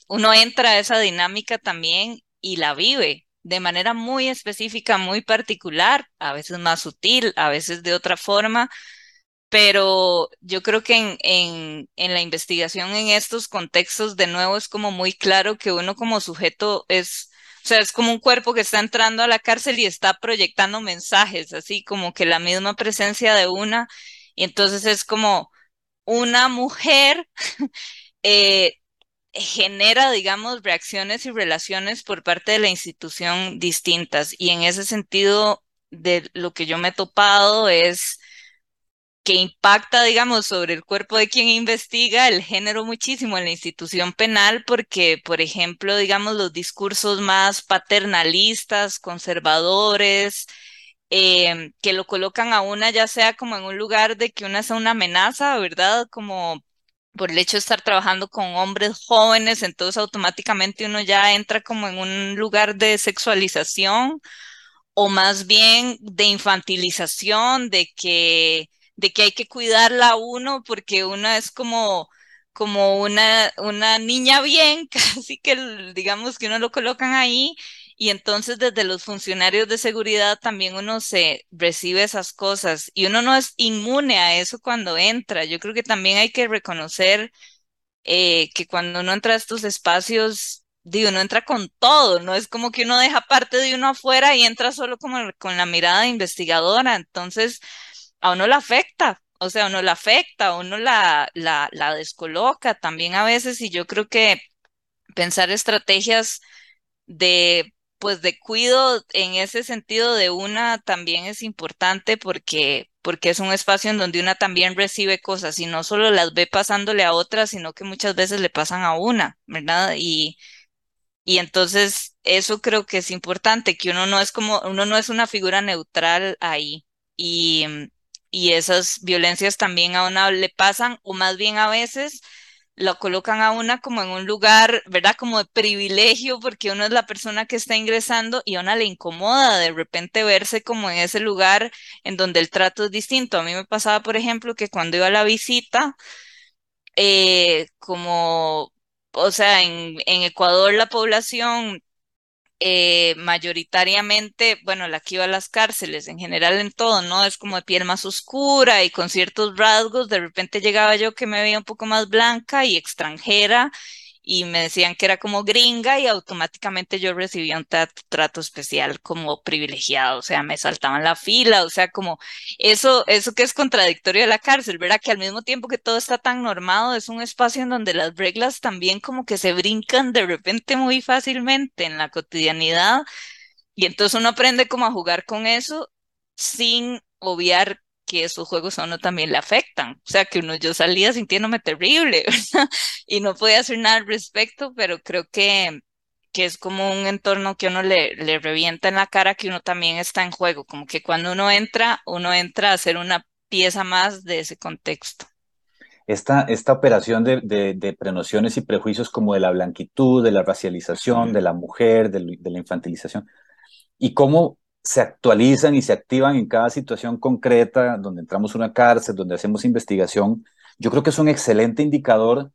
uno entra a esa dinámica también y la vive de manera muy específica, muy particular, a veces más sutil, a veces de otra forma, pero yo creo que en, en, en, la investigación en estos contextos, de nuevo, es como muy claro que uno como sujeto es, o sea, es como un cuerpo que está entrando a la cárcel y está proyectando mensajes, así como que la misma presencia de una, y entonces es como una mujer [LAUGHS] eh, genera, digamos, reacciones y relaciones por parte de la institución distintas. Y en ese sentido, de lo que yo me he topado es que impacta, digamos, sobre el cuerpo de quien investiga el género muchísimo en la institución penal, porque, por ejemplo, digamos, los discursos más paternalistas, conservadores, eh, que lo colocan a una ya sea como en un lugar de que una sea una amenaza, ¿verdad? Como por el hecho de estar trabajando con hombres jóvenes, entonces automáticamente uno ya entra como en un lugar de sexualización o más bien de infantilización, de que, de que hay que cuidarla uno porque una es como, como una, una niña bien, [LAUGHS] casi que digamos que uno lo colocan ahí y entonces desde los funcionarios de seguridad también uno se recibe esas cosas y uno no es inmune a eso cuando entra. Yo creo que también hay que reconocer eh, que cuando uno entra a estos espacios, digo, uno entra con todo, no es como que uno deja parte de uno afuera y entra solo como con la mirada investigadora. Entonces, a uno la afecta. O sea, a uno la afecta, a uno la, la, la descoloca también a veces y yo creo que pensar estrategias de pues de cuido en ese sentido de una también es importante porque, porque es un espacio en donde una también recibe cosas y no solo las ve pasándole a otras, sino que muchas veces le pasan a una, ¿verdad? Y, y entonces eso creo que es importante, que uno no es como, uno no es una figura neutral ahí. Y, y esas violencias también a una le pasan, o más bien a veces lo colocan a una como en un lugar, ¿verdad? Como de privilegio, porque uno es la persona que está ingresando y a una le incomoda de repente verse como en ese lugar en donde el trato es distinto. A mí me pasaba, por ejemplo, que cuando iba a la visita, eh, como, o sea, en, en Ecuador la población eh, mayoritariamente, bueno, la que iba a las cárceles, en general en todo, ¿no? Es como de piel más oscura y con ciertos rasgos, de repente llegaba yo que me veía un poco más blanca y extranjera y me decían que era como gringa y automáticamente yo recibía un trato, especial como privilegiado, o sea, me saltaban la fila, o sea, como eso, eso que es contradictorio de la cárcel, ¿verdad? Que al mismo tiempo que todo está tan normado, es un espacio en donde las reglas también como que se brincan de repente muy fácilmente en la cotidianidad y entonces uno aprende como a jugar con eso sin obviar que esos juegos a uno también le afectan. O sea, que uno yo salía sintiéndome terrible, [LAUGHS] ¿verdad? Y no podía hacer nada al respecto, pero creo que, que es como un entorno que uno le, le revienta en la cara que uno también está en juego, como que cuando uno entra, uno entra a ser una pieza más de ese contexto.
Esta, esta operación de, de, de prenociones y prejuicios como de la blanquitud, de la racialización, de la mujer, de, de la infantilización, y cómo se actualizan y se activan en cada situación concreta, donde entramos a una cárcel, donde hacemos investigación, yo creo que es un excelente indicador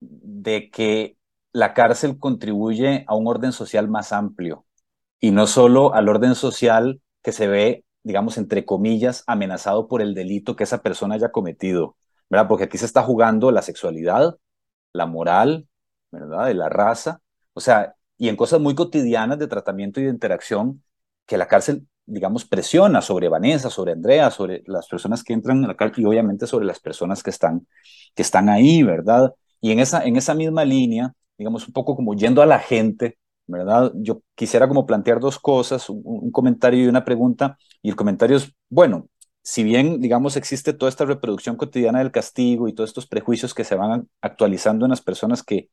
de que la cárcel contribuye a un orden social más amplio y no solo al orden social que se ve, digamos, entre comillas, amenazado por el delito que esa persona haya cometido, ¿verdad? Porque aquí se está jugando la sexualidad, la moral, ¿verdad? De la raza, o sea, y en cosas muy cotidianas de tratamiento y de interacción que la cárcel, digamos, presiona sobre Vanessa, sobre Andrea, sobre las personas que entran a la cárcel y obviamente sobre las personas que están, que están ahí, ¿verdad? Y en esa, en esa misma línea, digamos, un poco como yendo a la gente, ¿verdad? Yo quisiera como plantear dos cosas, un, comentario y una pregunta, y el comentario es, bueno, si bien, digamos, existe toda esta reproducción cotidiana del castigo y todos estos prejuicios que se van actualizando en las personas que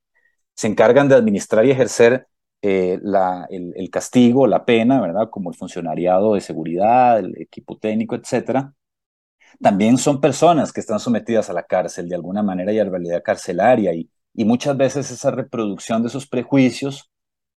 se encargan de administrar y ejercer eh, la, el, castigo, la pena, ¿verdad? Como el funcionariado de seguridad, el equipo técnico, etcétera. También son personas que están sometidas a la cárcel de alguna manera y a la realidad carcelaria y, y muchas veces esa reproducción de esos prejuicios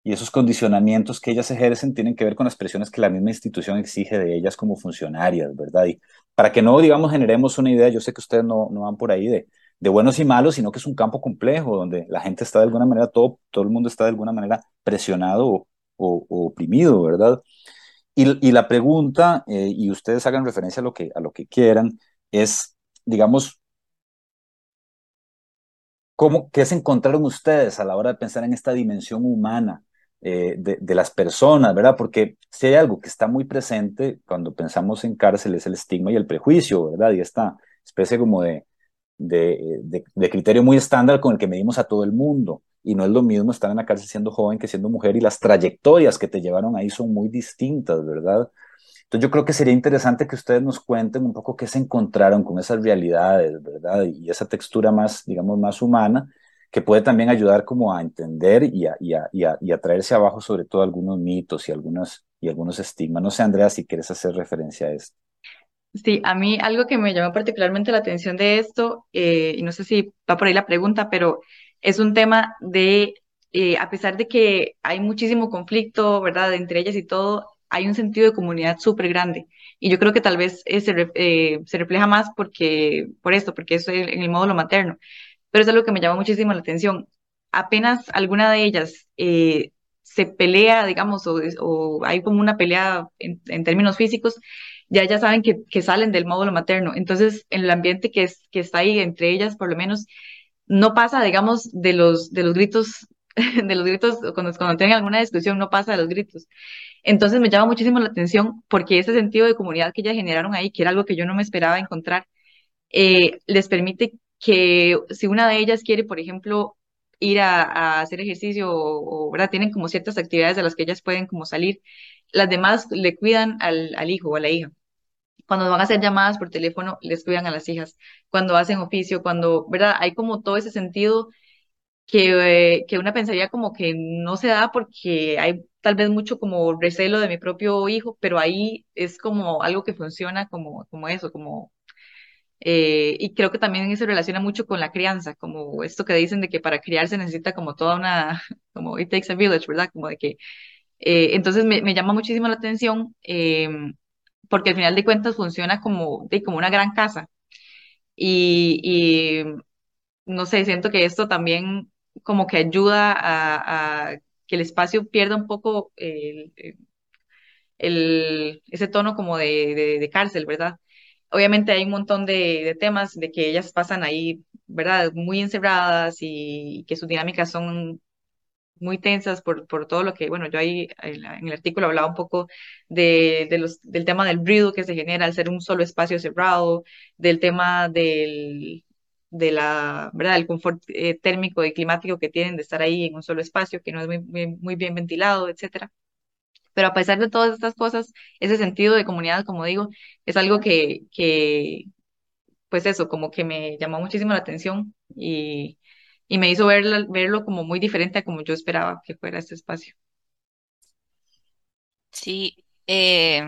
y esos condicionamientos que ellas ejercen tienen que ver con las presiones que la misma institución exige de ellas como funcionarias, ¿verdad? Y para que no, digamos, generemos una idea, yo sé que ustedes no, no van por ahí de, de buenos y malos, sino que es un campo complejo donde la gente está de alguna manera, todo, todo el mundo está de alguna manera presionado o, oprimido, ¿verdad? Y, y la pregunta, eh, y ustedes hagan referencia a lo que, a lo que quieran, es, digamos, ¿cómo, ¿qué se encontraron ustedes a la hora de pensar en esta dimensión humana eh, de, de, las personas, ¿verdad? Porque si hay algo que está muy presente cuando pensamos en cárcel es el estigma y el prejuicio, ¿verdad? Y esta especie como de, de, criterio muy estándar con el que medimos a todo el mundo. Y no es lo mismo estar en la cárcel siendo joven que siendo mujer y las trayectorias que te llevaron ahí son muy distintas, ¿verdad? Entonces yo creo que sería interesante que ustedes nos cuenten un poco qué se encontraron con esas realidades, ¿verdad? Y esa textura más, digamos, más humana, que puede también ayudar como a entender y a, y a, y a, traerse abajo sobre todo algunos mitos y, algunos, y algunos estigmas. No sé, Andrea, si quieres hacer referencia a esto.
Sí, a mí algo que me llamó particularmente la atención de esto, eh, y no sé si va por ahí la pregunta, pero es un tema de, eh, a pesar de que hay muchísimo conflicto, ¿verdad?, entre ellas y todo, hay un sentido de comunidad súper grande. Y yo creo que tal vez eh, se, se, refleja más porque, por esto, porque es en el módulo materno. Pero es algo que me llamó muchísimo la atención. Apenas alguna de ellas se pelea, digamos, o, hay como una pelea en términos físicos, ya ya saben que, que, salen del módulo materno. Entonces, en el ambiente que, es, que está ahí entre ellas, por lo menos, no pasa, digamos, de los, de los gritos, [LAUGHS] de los gritos, cuando, cuando tienen alguna discusión, no pasa de los gritos. Entonces, me llama muchísimo la atención porque ese sentido de comunidad que ellas generaron ahí, que era algo que yo no me esperaba encontrar, eh, les permite que si una de ellas quiere, por ejemplo, ir a, hacer ejercicio o, ¿verdad? Tienen como ciertas actividades de las que ellas pueden como salir, las demás le cuidan al hijo o a la hija. Cuando van a hacer llamadas por teléfono, les cuidan a las hijas. Cuando hacen oficio, cuando, ¿verdad? Hay como todo ese sentido que, eh, que una pensaría como que no se da porque hay tal vez mucho como recelo de mi propio hijo, pero ahí es como algo que funciona como, como eso, como... Eh, y creo que también se relaciona mucho con la crianza, como esto que dicen de que para criarse necesita como toda una, [LAUGHS] como it takes a village, ¿verdad? Como de que, eh, entonces me, me, llama muchísimo la atención eh, porque al final de cuentas funciona como, de, como una gran casa. Y, y, no sé, siento que esto también como que ayuda a, a que el espacio pierda un poco el, el, ese tono como de, de, de, cárcel, ¿verdad? Obviamente hay un montón de, de, temas de que ellas pasan ahí, ¿verdad? Muy encerradas y que sus dinámicas son muy tensas por, por todo lo que, bueno, yo ahí en, el artículo hablaba un poco de, de los, del tema del ruido que se genera al ser un solo espacio cerrado, del tema del, de la, ¿verdad? El confort eh, térmico y climático que tienen de estar ahí en un solo espacio que no es muy, muy, muy bien ventilado, etcétera. Pero a pesar de todas estas cosas, ese sentido de comunidad, como digo, es algo que, que pues eso, como que me llamó muchísimo la atención y, y me hizo verlo, verlo como muy diferente a como yo esperaba que fuera este espacio.
Sí, eh,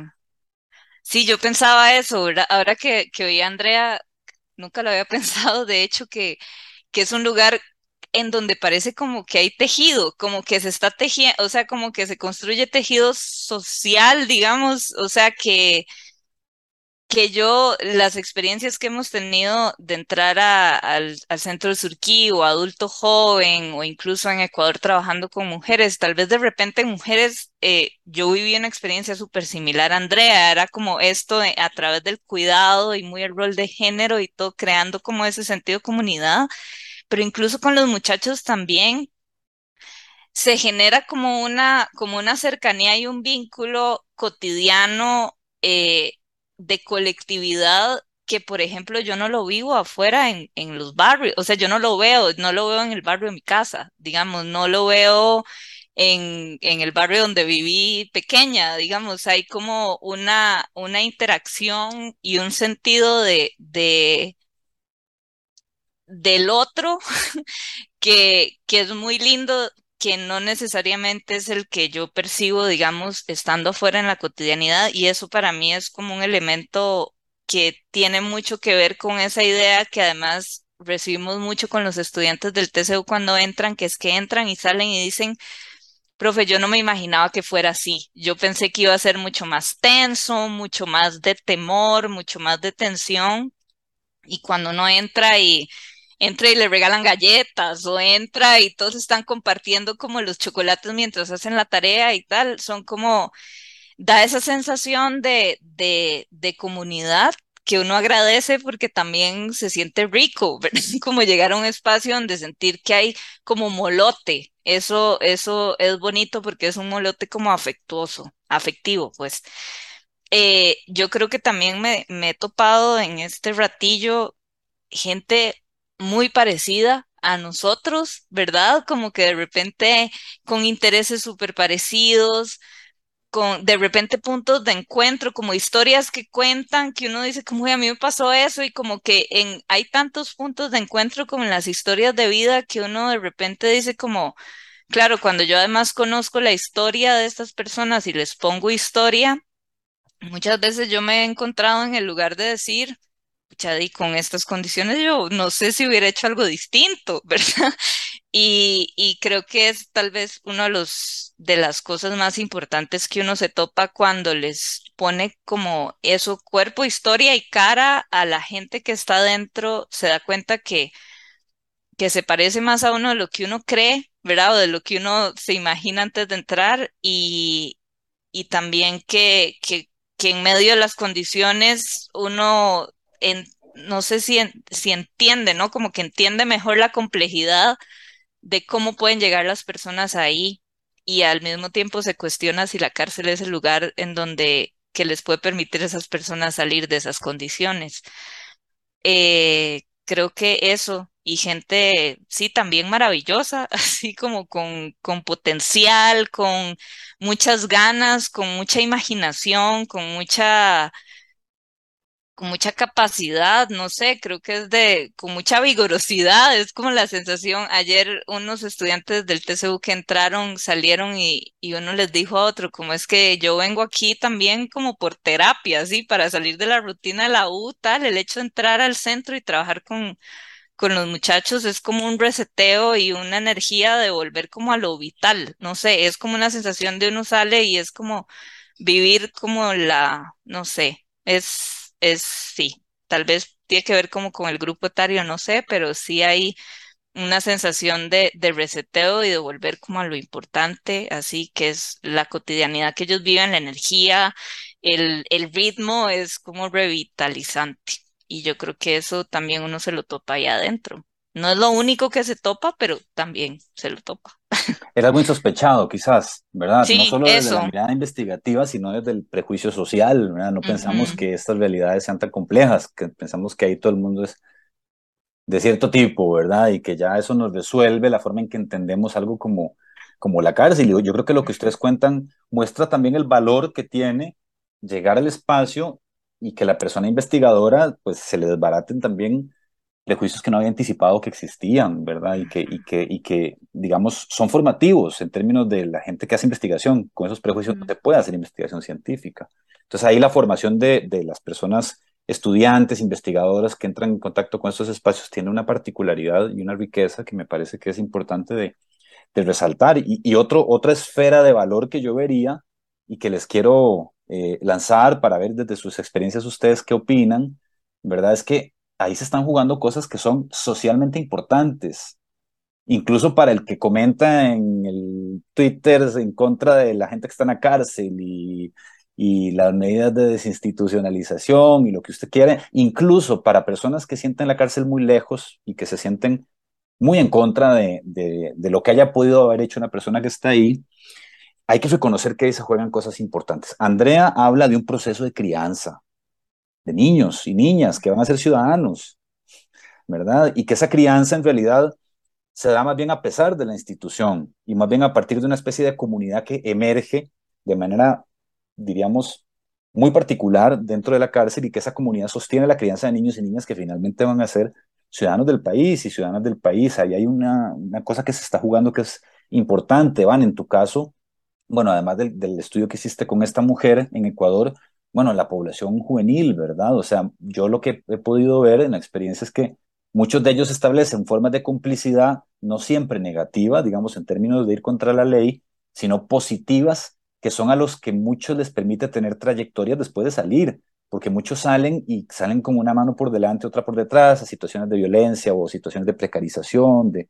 sí, yo pensaba eso. Ahora que, que oí a Andrea, nunca lo había [LAUGHS] pensado, de hecho, que, que es un lugar en donde parece como que hay tejido, como que se está tejiendo, o sea, como que se construye tejido social, digamos, o sea, que, que yo, las experiencias que hemos tenido de entrar al, centro de Surquí o adulto joven o incluso en Ecuador trabajando con mujeres, tal vez de repente mujeres, eh, yo viví una experiencia súper similar a Andrea, era como esto a través del cuidado y muy el rol de género y todo, creando como ese sentido de comunidad, pero incluso con los muchachos también se genera como una, como una cercanía y un vínculo cotidiano. Eh, de colectividad que, por ejemplo, yo no lo vivo afuera en, en los barrios, o sea, yo no lo veo, no lo veo en el barrio de mi casa, digamos, no lo veo en, en, el barrio donde viví pequeña, digamos, hay como una, una interacción y un sentido de, de del otro [LAUGHS] que, que es muy lindo, que no necesariamente es el que yo percibo, digamos, estando afuera en la cotidianidad y eso para mí es como un elemento que tiene mucho que ver con esa idea que además recibimos mucho con los estudiantes del TCU cuando entran, que es que entran y salen y dicen, profe, yo no me imaginaba que fuera así. Yo pensé que iba a ser mucho más tenso, mucho más de temor, mucho más de tensión. Y cuando uno entra y entra y le regalan galletas o entra y todos están compartiendo como los chocolates mientras hacen la tarea y tal, son como, da esa sensación de, de, comunidad que uno agradece porque también se siente rico, [LAUGHS] como llegar a un espacio donde sentir que hay como molote. Eso, eso es bonito porque es un molote como afectuoso, afectivo, pues. Eh, yo creo que también me, me he topado en este ratillo gente muy parecida a nosotros, ¿verdad? Como que de repente con intereses súper parecidos, con de repente puntos de encuentro, como historias que cuentan, que uno dice, como a mí me pasó eso, y como que hay tantos puntos de encuentro como en las historias de vida que uno de repente dice como, claro, cuando yo además conozco la historia de estas personas y les pongo historia, muchas veces yo me he encontrado en el lugar de decir, y con estas condiciones yo no sé si hubiera hecho algo distinto, [LAUGHS] ¿verdad? Y, y creo que es tal vez uno de de las cosas más importantes que uno se topa cuando les pone como eso cuerpo, historia y cara a la gente que está dentro, se da cuenta que que se parece más a uno de lo que uno cree, ¿verdad? O de lo que uno se imagina antes de entrar y, y también que, que, que en medio de las condiciones uno no sé si, si entiende, ¿no? Como que entiende mejor la complejidad de cómo pueden llegar las personas ahí y al mismo tiempo se cuestiona si la cárcel es el lugar en donde que les puede permitir a esas personas salir de esas condiciones. Eh, creo que eso y gente, sí, también maravillosa, [LAUGHS] así como con, con potencial, con muchas ganas, con mucha imaginación, con mucha con mucha capacidad, no sé, creo que es de, con mucha vigorosidad, es como la sensación, ayer unos estudiantes del TCU que entraron, salieron y, y uno les dijo a otro, como es que yo vengo aquí también como por terapia, ¿sí? Para salir de la rutina de la U, tal, el hecho de entrar al centro y trabajar con, con los muchachos es como un reseteo y una energía de volver como a lo vital, no sé, es como una sensación de uno sale y es como vivir como la, no sé, es es sí, tal vez tiene que ver como con el grupo etario, no sé, pero sí hay una sensación de, de reseteo y de volver como a lo importante, así que es la cotidianidad que ellos viven, la energía, el, el ritmo es como revitalizante. Y yo creo que eso también uno se lo topa ahí adentro. No es lo único que se topa, pero también se lo topa.
Era muy sospechado, quizás, ¿verdad? no solo desde la mirada investigativa, sino desde el prejuicio social, ¿verdad? No pensamos que estas realidades sean tan complejas, que pensamos que ahí todo el mundo es de cierto tipo, ¿verdad? Y que ya eso nos resuelve la forma en que entendemos algo como, como la cárcel. Yo creo que lo que ustedes cuentan muestra también el valor que tiene llegar al espacio y que la persona investigadora, pues, se le desbaraten también prejuicios que no había anticipado que existían, ¿verdad? Y que, y que, y que, digamos, son formativos en términos de la gente que hace investigación. Con esos prejuicios no se puede hacer investigación científica. Entonces ahí la formación de, de las personas estudiantes, investigadoras que entran en contacto con estos espacios tiene una particularidad y una riqueza que me parece que es importante de, de resaltar. Y, y, otro, otra esfera de valor que yo vería y que les quiero eh, lanzar para ver desde sus experiencias ustedes qué opinan, ¿verdad? Es que ahí se están jugando cosas que son socialmente importantes. Incluso para el que comenta en el Twitter en contra de la gente que está en la cárcel y, y las medidas de desinstitucionalización y lo que usted quiere, incluso para personas que sienten la cárcel muy lejos y que se sienten muy en contra de, de, de, lo que haya podido haber hecho una persona que está ahí, hay que reconocer que ahí se juegan cosas importantes. Andrea habla de un proceso de crianza, de niños y niñas que van a ser ciudadanos, ¿verdad? Y que esa crianza en realidad se da más bien a pesar de la institución y más bien a partir de una especie de comunidad que emerge de manera, diríamos, muy particular dentro de la cárcel y que esa comunidad sostiene la crianza de niños y niñas que finalmente van a ser ciudadanos del país y ciudadanas del país. Ahí hay una, una cosa que se está jugando que es importante, Van, en tu caso, bueno, además del, del estudio que hiciste con esta mujer en Ecuador, bueno, la población juvenil, ¿verdad? O sea, yo lo que he podido ver en la experiencia es que muchos de ellos establecen formas de complicidad no siempre negativas, digamos, en términos de ir contra la ley, sino positivas, que son a los que muchos les permite tener trayectorias después de salir, porque muchos salen y salen con una mano por delante, otra por detrás, a situaciones de violencia o situaciones de precarización, de...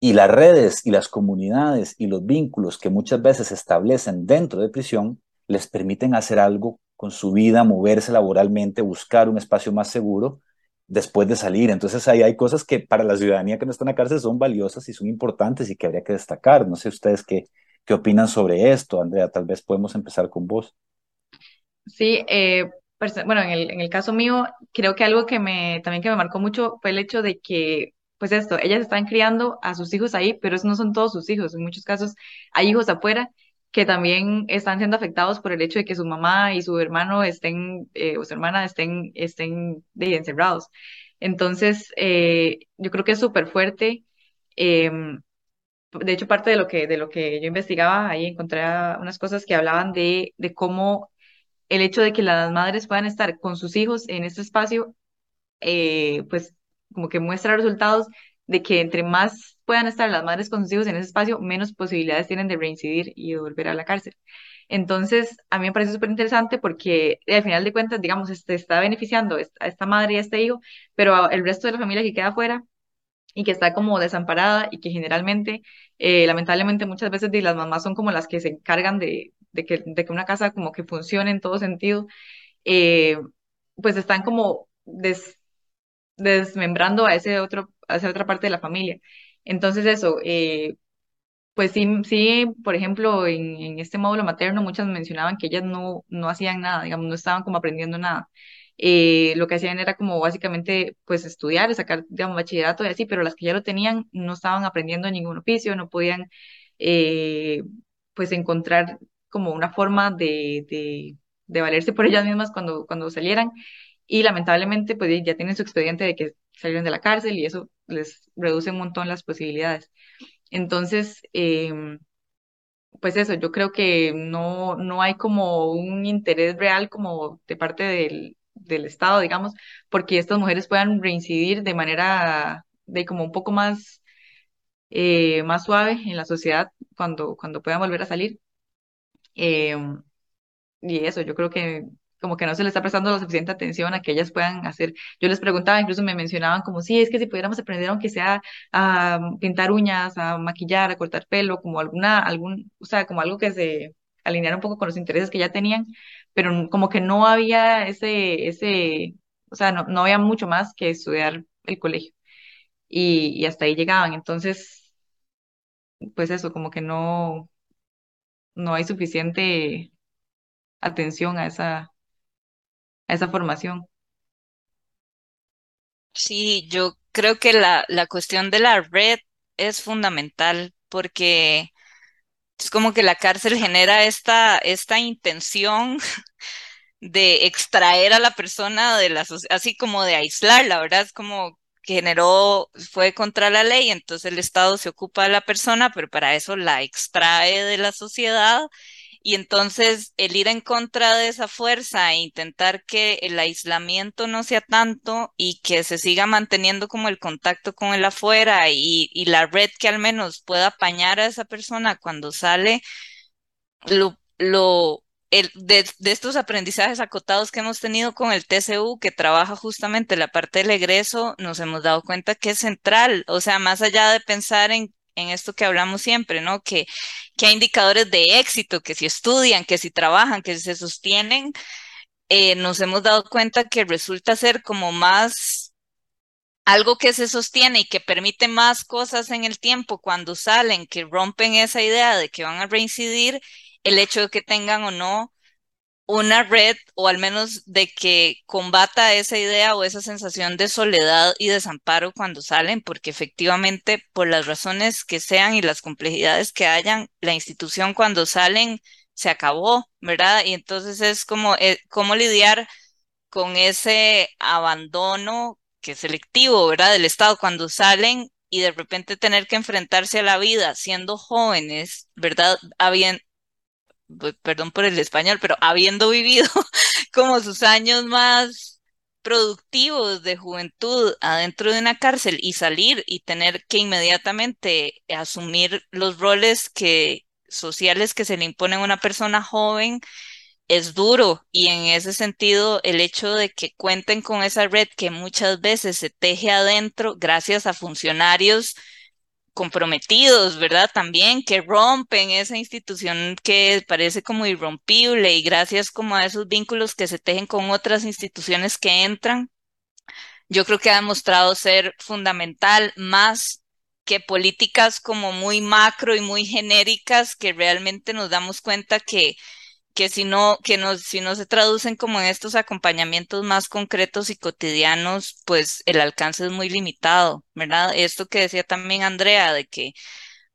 y las redes y las comunidades y los vínculos que muchas veces se establecen dentro de prisión les permiten hacer algo con su vida, moverse laboralmente, buscar un espacio más seguro después de salir. Entonces ahí hay cosas que para la ciudadanía que no está en la cárcel son valiosas y son importantes y que habría que destacar. No sé ustedes qué, qué opinan sobre esto. Andrea, tal vez podemos empezar con vos.
Sí, eh, bueno, en el, en el caso mío, creo que algo que me, también que me marcó mucho fue el hecho de que, pues esto, ellas están criando a sus hijos ahí, pero esos no son todos sus hijos. En muchos casos hay hijos afuera que también están siendo afectados por el hecho de que su mamá y su hermano estén, eh, o su hermana estén, estén de, encerrados. Entonces, eh, yo creo que es súper fuerte. Em, de hecho, parte de lo que, de lo que yo investigaba, ahí encontré unas cosas que hablaban de, de cómo el hecho de que las madres puedan estar con sus hijos en este espacio, eh, pues como que muestra resultados de que entre más puedan estar las madres con sus hijos en ese espacio, menos posibilidades tienen de reincidir y de volver a la cárcel. Entonces, a mí me parece súper interesante porque al final de cuentas, digamos, este, está beneficiando a esta madre y a este hijo, pero el resto de la familia que queda afuera y que está como desamparada y que generalmente, eh, lamentablemente muchas veces las mamás son como las que se encargan de, de, que, de que una casa como que funcione en todo sentido, eh, pues están como des, desmembrando a ese otro hacia otra parte de la familia. Entonces eso, eh, pues sí, sí, por ejemplo, en, este módulo materno muchas mencionaban que ellas no, no hacían nada, digamos, no estaban como aprendiendo nada. Eh, lo que hacían era como básicamente pues estudiar, sacar, digamos, bachillerato y así, pero las que ya lo tenían no estaban aprendiendo ningún oficio, no podían eh, pues encontrar como una forma de, de, de valerse por ellas mismas cuando, cuando salieran y lamentablemente pues ya tienen su expediente de que salieron de la cárcel y eso les reduce un montón las posibilidades. Entonces, em, pues eso, yo creo que no, no hay como un interés real como de parte del, del Estado, digamos, porque estas mujeres puedan reincidir de manera de como un poco más, eh, más suave en la sociedad cuando, cuando puedan volver a salir. Em, y eso, yo creo que como que no se les está prestando la suficiente atención a que ellas puedan hacer. Yo les preguntaba, incluso me mencionaban como, sí, es que si pudiéramos aprender aunque sea a pintar uñas, a maquillar, a cortar pelo, como alguna, algún, o sea, como algo que se alineara un poco con los intereses que ya tenían, pero como que no había ese, ese, o sea, no, no había mucho más que estudiar el colegio. Y, y hasta ahí llegaban. Entonces, pues eso, como que no, no hay suficiente atención a esa, esa formación.
Sí, yo creo que la, la cuestión de la red es fundamental porque es como que la cárcel [LAUGHS] genera esta, esta intención [LAUGHS] de extraer a la persona de la sociedad, así como de aislarla, ¿verdad? Es como que generó, fue contra la ley, entonces el Estado se ocupa de la persona, pero para eso la extrae de la sociedad y entonces el ir en contra de esa fuerza e intentar que el aislamiento no sea tanto y que se siga manteniendo como el contacto con el afuera y, la red que al menos pueda apañar a esa persona cuando sale, lo, lo el, de, estos aprendizajes acotados que hemos tenido con el TCU, que trabaja justamente la parte del egreso, nos hemos dado cuenta que es central. O sea, más allá de pensar en en esto que hablamos siempre, ¿no? Que, que hay indicadores de éxito, que si estudian, que si trabajan, que si se sostienen, eh, nos hemos dado cuenta que resulta ser como más algo que se sostiene y que permite más cosas en el tiempo cuando salen, que rompen esa idea de que van a reincidir, el hecho de que tengan o no una red o al menos de que combata esa idea o esa sensación de soledad y desamparo cuando salen, porque efectivamente por las razones que sean y las complejidades que hayan, la institución cuando salen se acabó, ¿verdad? Y entonces es como eh, cómo lidiar con ese abandono que es selectivo, ¿verdad? Del Estado cuando salen y de repente tener que enfrentarse a la vida siendo jóvenes, ¿verdad? Perdón por el español, pero habiendo vivido [LAUGHS] como sus años más productivos de juventud adentro de una cárcel y salir y tener que inmediatamente asumir los roles que sociales que se le imponen a una persona joven es duro. Y en ese sentido el hecho de que cuenten con esa red que muchas veces se teje adentro gracias a funcionarios comprometidos, ¿verdad? También que rompen esa institución que parece como irrompible y gracias como a esos vínculos que se tejen con otras instituciones que entran, yo creo que ha demostrado ser fundamental más que políticas como muy macro y muy genéricas que realmente nos damos cuenta que que si no, que no, si no se traducen como en estos acompañamientos más concretos y cotidianos, pues el alcance es muy limitado, ¿verdad? Esto que decía también Andrea, de que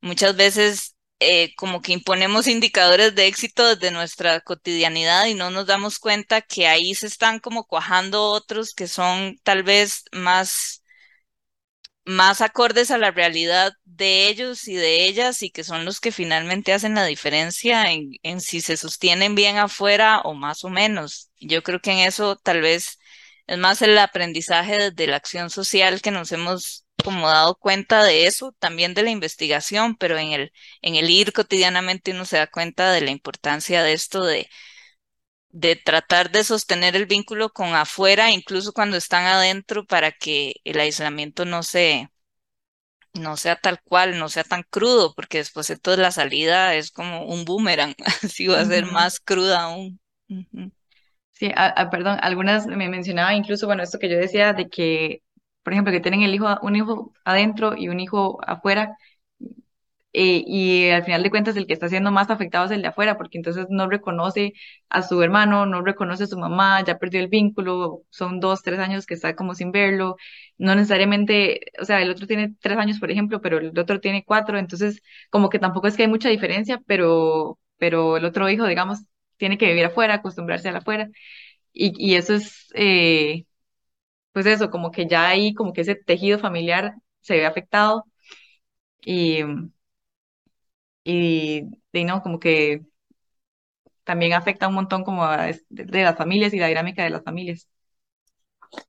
muchas veces eh, como que imponemos indicadores de éxito desde nuestra cotidianidad y no nos damos cuenta que ahí se están como cuajando otros que son tal vez más más acordes a la realidad de ellos y de ellas y que son los que finalmente hacen la diferencia en, si se sostienen bien afuera o más o menos. Yo creo que en eso tal vez es más el aprendizaje de la acción social que nos hemos como dado cuenta de eso, también de la investigación, pero en el, en el ir cotidianamente uno se da cuenta de la importancia de esto de de tratar de sostener el vínculo con afuera, incluso cuando están adentro, para que el aislamiento no se, no sea tal cual, no sea tan crudo, porque después de toda la salida es como un boomerang, [LAUGHS] así va a ser más cruda aún.
Sí, perdón, algunas me mencionaba incluso, bueno, esto que yo decía de que, por ejemplo, que tienen el hijo, un hijo adentro y un hijo afuera, eh, y al final de cuentas el que está siendo más afectado es el de afuera, porque entonces no reconoce a su hermano, no reconoce a su mamá, ya perdió el vínculo, son dos, tres años que está como sin verlo, no necesariamente, o sea, el otro tiene tres años, por ejemplo, pero el otro tiene cuatro, entonces como que tampoco es que hay mucha diferencia, pero, pero el otro hijo, digamos, tiene que vivir afuera, acostumbrarse a afuera, y, y eso es, eh, pues eso, como que ya ahí, como que ese tejido familiar se ve afectado. Y, y, y no, como que también afecta un montón como de, las familias y la dinámica de las familias.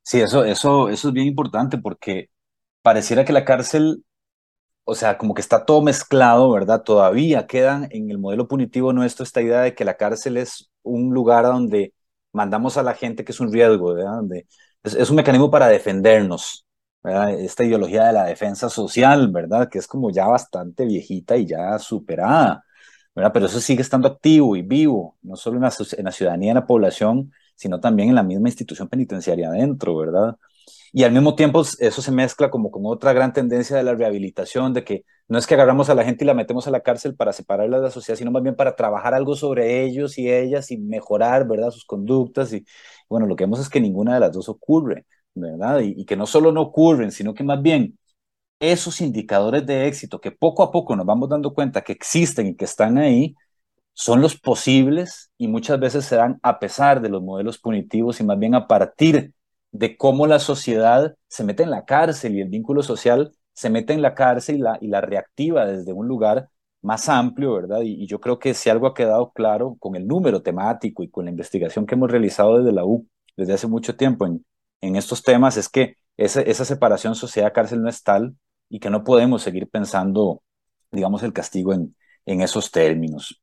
Sí, eso, eso, eso es bien importante porque pareciera que la cárcel, o sea, como que está todo mezclado, ¿verdad? Todavía quedan en el modelo punitivo nuestro esta idea de que la cárcel es un lugar donde mandamos a la gente que es un riesgo, ¿verdad? Donde es un mecanismo para defendernos, esta ideología de la defensa social, ¿verdad? Que es como ya bastante viejita y ya superada, ¿verdad? Pero eso sigue estando activo y vivo, no solo en la, en la ciudadanía, en la población, sino también en la misma institución penitenciaria adentro, ¿verdad? Y al mismo tiempo eso se mezcla como con otra gran tendencia de la rehabilitación, de que no es que agarramos a la gente y la metemos a la cárcel para separarla de la sociedad, sino más bien para trabajar algo sobre ellos y ellas y mejorar, ¿verdad? Sus conductas. Y bueno, lo que vemos es que ninguna de las dos ocurre. ¿Verdad? Y, que no solo no ocurren, sino que más bien esos indicadores de éxito que poco a poco nos vamos dando cuenta que existen y que están ahí, son los posibles y muchas veces se dan a pesar de los modelos punitivos y más bien a partir de cómo la sociedad se mete en la cárcel y el vínculo social se mete en la cárcel y la, y la reactiva desde un lugar más amplio, ¿verdad? Y, y, yo creo que si algo ha quedado claro con el número temático y con la investigación que hemos realizado desde la U desde hace mucho tiempo en, en estos temas es que esa, separación sociedad-cárcel no es tal y que no podemos seguir pensando, digamos, el castigo en, en esos términos.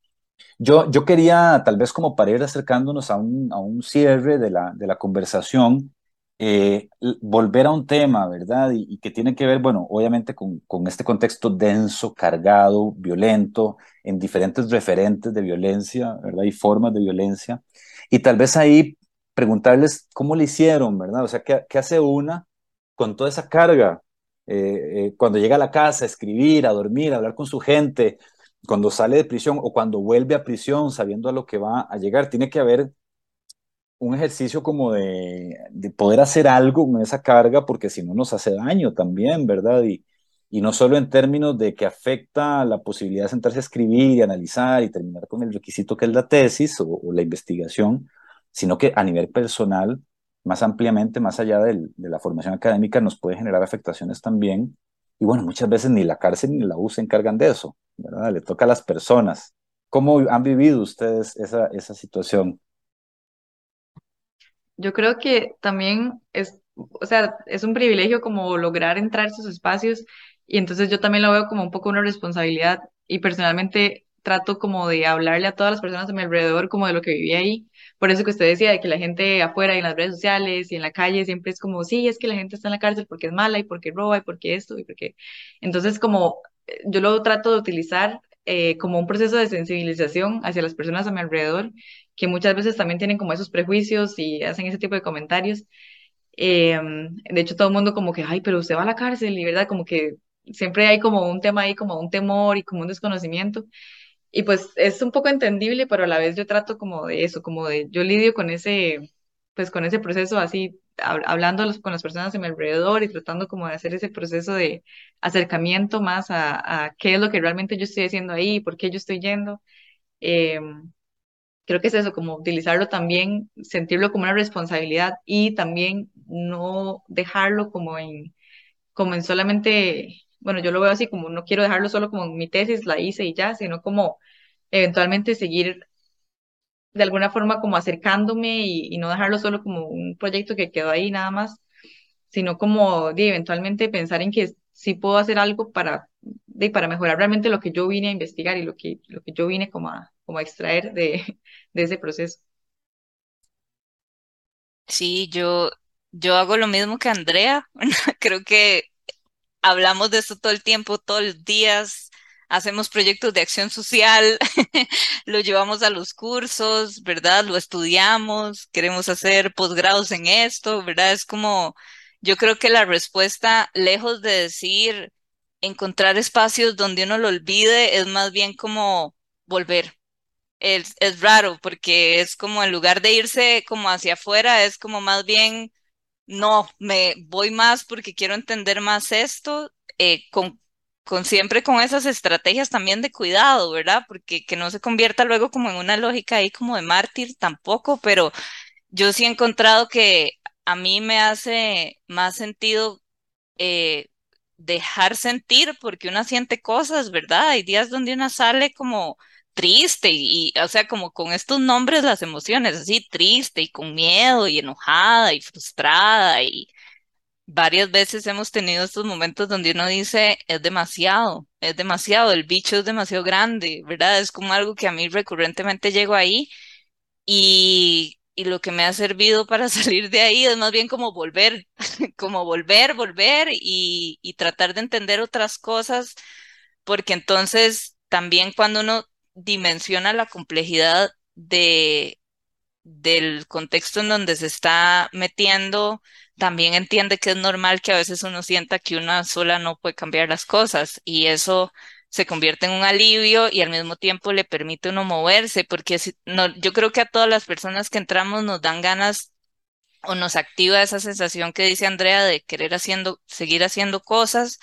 Yo, yo quería, tal vez como para ir acercándonos a un, a un cierre de la, de la conversación, eh, volver a un tema, ¿verdad? Y, y, que tiene que ver, bueno, obviamente con, con, este contexto denso, cargado, violento, en diferentes referentes de violencia, ¿verdad? Y formas de violencia. Y tal vez ahí preguntarles cómo le hicieron, ¿verdad? O sea, ¿qué, hace una con toda esa carga? Eh, eh, cuando llega a la casa, a escribir, a dormir, a hablar con su gente, cuando sale de prisión o cuando vuelve a prisión sabiendo a lo que va a llegar, tiene que haber un ejercicio como de, de, poder hacer algo con esa carga, porque si no nos hace daño también, ¿verdad? Y, no solo en términos de que afecta la posibilidad de sentarse a escribir y analizar y terminar con el requisito que es la tesis o la investigación, sino que a nivel personal, más ampliamente, más allá de la formación académica, nos puede generar afectaciones también. Y bueno, muchas veces ni la cárcel ni la U se encargan de eso, ¿verdad? Le toca a las personas. ¿Cómo han vivido ustedes esa, esa situación?
Yo creo que también es, o sea, es un privilegio como lograr entrar a esos espacios y entonces yo también lo veo como un poco una responsabilidad y personalmente trato como de hablarle a todas las personas a mi alrededor como de lo que viví ahí. Por eso que usted decía de que la gente afuera y en las redes sociales y en la calle siempre es como, sí, es que la gente está en la cárcel porque es mala y porque roba y porque esto y porque... Entonces como eh, yo lo trato de utilizar eh, como un proceso de sensibilización hacia las personas a mi alrededor, que muchas veces también tienen como esos prejuicios y hacen ese tipo de comentarios. Eh, de hecho, todo el mundo como que, ay, pero usted va a la cárcel y verdad, como que siempre hay como un tema ahí, como un temor y como un desconocimiento. Y pues es un poco entendible, pero a la vez yo trato como de eso, como de, yo lidio con ese, pues con ese proceso así, hablando con las personas a mi alrededor y tratando como de hacer ese proceso de acercamiento más a, a qué es lo que realmente yo estoy haciendo ahí, por qué yo estoy yendo. Eh, creo que es eso, como utilizarlo también, sentirlo como una responsabilidad y también no dejarlo como en, como en solamente, bueno, yo lo veo así como no quiero dejarlo solo como mi tesis, la hice y ya, sino como eventualmente seguir de alguna forma como acercándome y, no dejarlo solo como un proyecto que quedó ahí nada más, sino como de eventualmente pensar en que sí puedo hacer algo para, de, para mejorar realmente lo que yo vine a investigar y lo que, lo que yo vine como a, como a extraer de, [LAUGHS] de ese proceso.
Sí, yo, yo hago lo mismo que Andrea. [LAUGHS] Creo que hablamos de esto todo el tiempo, todos los días. Hacemos proyectos de acción social, [LAUGHS] lo llevamos a los cursos, ¿verdad? Lo estudiamos, queremos hacer posgrados en esto, ¿verdad? Es como, yo creo que la respuesta, lejos de decir encontrar espacios donde uno lo olvide, es más bien como volver, es, es raro porque es como en lugar de irse como hacia afuera, es como más bien, no, me voy más porque quiero entender más esto, eh, con, siempre con esas estrategias también de cuidado, ¿verdad? Porque que no se convierta luego como en una lógica ahí como de mártir tampoco, pero yo sí he encontrado que a mí me hace más sentido eh, dejar sentir porque una siente cosas, ¿verdad? Hay días donde una sale como triste y, o sea, como con estos nombres las emociones, así triste y con miedo y enojada y frustrada y varias veces hemos tenido estos momentos donde uno dice, es demasiado, es demasiado, el bicho es demasiado grande, ¿verdad? Es como algo que a mí recurrentemente llego ahí y, y lo que me ha servido para [LAUGHS] salir de ahí es más bien como volver, [LAUGHS] como volver, volver y, y tratar de entender otras cosas, porque entonces también cuando uno dimensiona la complejidad de, del contexto en donde se está metiendo, también entiende que es normal que a veces uno sienta que una sola no puede cambiar las cosas y eso se convierte en un alivio y al mismo tiempo le permite uno moverse, porque no, yo creo que a todas las personas que entramos nos dan ganas o nos activa esa sensación que dice Andrea de querer haciendo, seguir haciendo cosas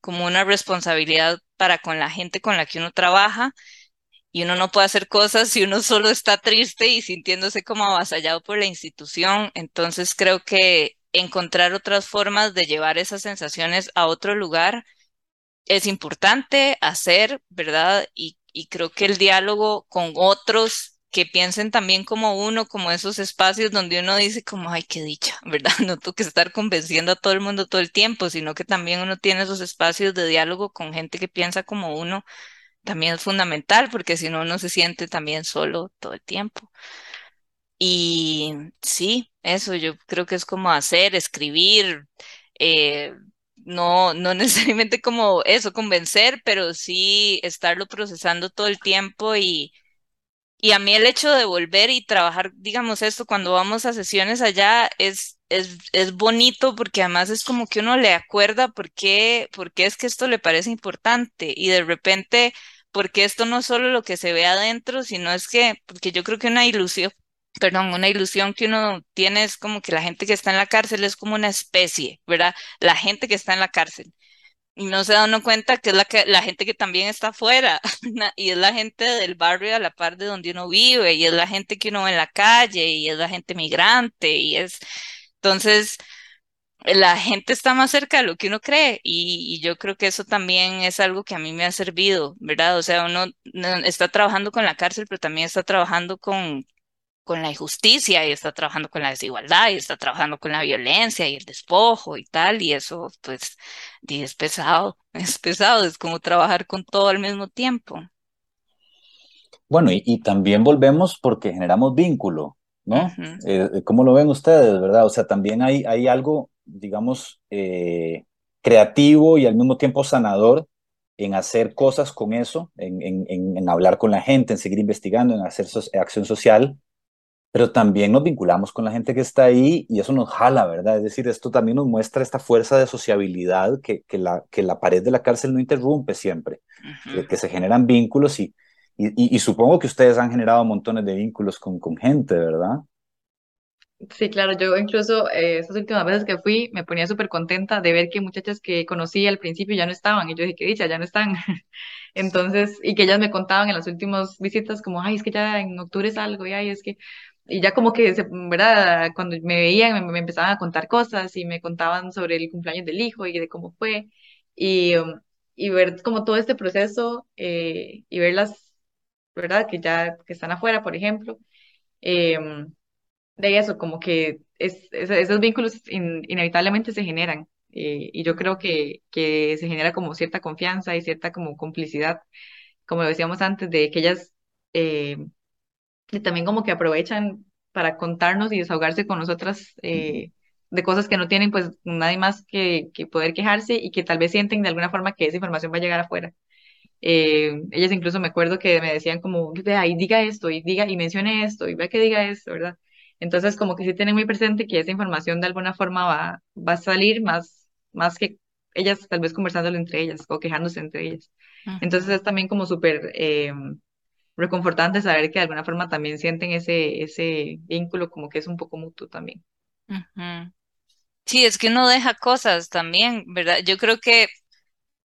como una responsabilidad para con la gente con la que uno trabaja y uno no puede hacer cosas si uno solo está triste y sintiéndose como avasallado por la institución. Entonces creo que encontrar otras formas de llevar esas sensaciones a otro lugar es importante hacer, ¿verdad? Y, y creo que el diálogo con otros que piensen también como uno, como esos espacios donde uno dice como, ay, qué dicha, [LAUGHS] ¿verdad? No tengo que estar convenciendo a todo el mundo todo el tiempo, sino que también uno tiene esos espacios de diálogo con gente que piensa como uno también es fundamental porque si no, uno se siente también solo todo el tiempo. Y sí, eso yo creo que es como hacer, escribir, eh, no, no [LAUGHS] necesariamente como eso, convencer, pero sí estarlo procesando todo el tiempo y, y a mí el hecho de volver y trabajar, digamos esto, cuando vamos a sesiones allá es, es, es bonito porque además es como que uno le acuerda por qué, por qué es que esto le parece importante y de repente porque esto no es solo lo que se ve adentro, sino es que, porque yo creo que una ilusión, perdón, una ilusión que uno tiene es como que la gente que está en la cárcel es como una especie, ¿verdad? La gente que está en la cárcel. Y no se da uno cuenta que es la, que, la gente que también está afuera, [LAUGHS] y es la gente del barrio a la par de donde uno vive, y es la gente que uno ve en la calle, y es la gente migrante, y es... Entonces, la gente está más cerca de lo que uno cree y, yo creo que eso también es algo que a mí me ha servido, ¿verdad? O sea, uno está trabajando con la cárcel, pero también está trabajando con, con la injusticia y está trabajando con la desigualdad y está trabajando con la violencia y el despojo y tal, y eso pues es pesado, [LAUGHS] es pesado, es como trabajar con todo al mismo tiempo.
Bueno, y, también volvemos porque generamos vínculo, ¿no? Eh, ¿Cómo lo ven ustedes, verdad? O sea, también hay, hay algo, digamos, eh, creativo y al mismo tiempo sanador en hacer cosas con eso, en, en, en, hablar con la gente, en seguir investigando, en hacer acción social, pero también nos vinculamos con la gente que está ahí y eso nos jala, ¿verdad? Es decir, esto también nos muestra esta fuerza de sociabilidad que, que, la, que la pared de la cárcel no interrumpe siempre, que, se generan vínculos y, y, y, supongo que ustedes han generado montones de vínculos con, con gente, ¿verdad?
Sí, claro, yo incluso eh, estas últimas veces que fui me ponía súper contenta de ver que muchachas que conocí al principio ya no estaban y yo dije, qué dicha, ya no están. [LAUGHS] Entonces, y que ellas me contaban en las últimas visitas como, ay, es que ya en octubre es algo y ay, es que y ya como que, se, ¿verdad? Cuando me veían, me, empezaban a contar cosas y me contaban sobre el cumpleaños del hijo y de cómo fue. Y, um, y ver como todo este proceso eh, y verlas, ¿verdad? Que ya que están afuera, por ejemplo. Eh, de eso, como que es, esos vínculos inevitablemente se generan. Eh, y yo creo que, que se genera como cierta confianza y cierta como complicidad, como decíamos antes, de que ellas y también como que aprovechan para contarnos y desahogarse con nosotras eh, de cosas que no tienen pues nadie más que, que, poder quejarse y que tal vez sienten de alguna forma que esa información va a llegar afuera. Eh, ellas incluso me acuerdo que me decían como, vea, y diga esto, y diga, y mencione esto, y vea que diga esto, ¿verdad? Entonces como que sí tienen muy presente que esa información de alguna forma va, va a salir más, más que ellas tal vez conversándolo entre ellas o quejándose entre ellas. Entonces es también como súper... Eh, reconfortante saber que de alguna forma también sienten ese, ese vínculo como que es un poco mutuo también.
Sí, es que uno deja cosas también, ¿verdad? Yo creo que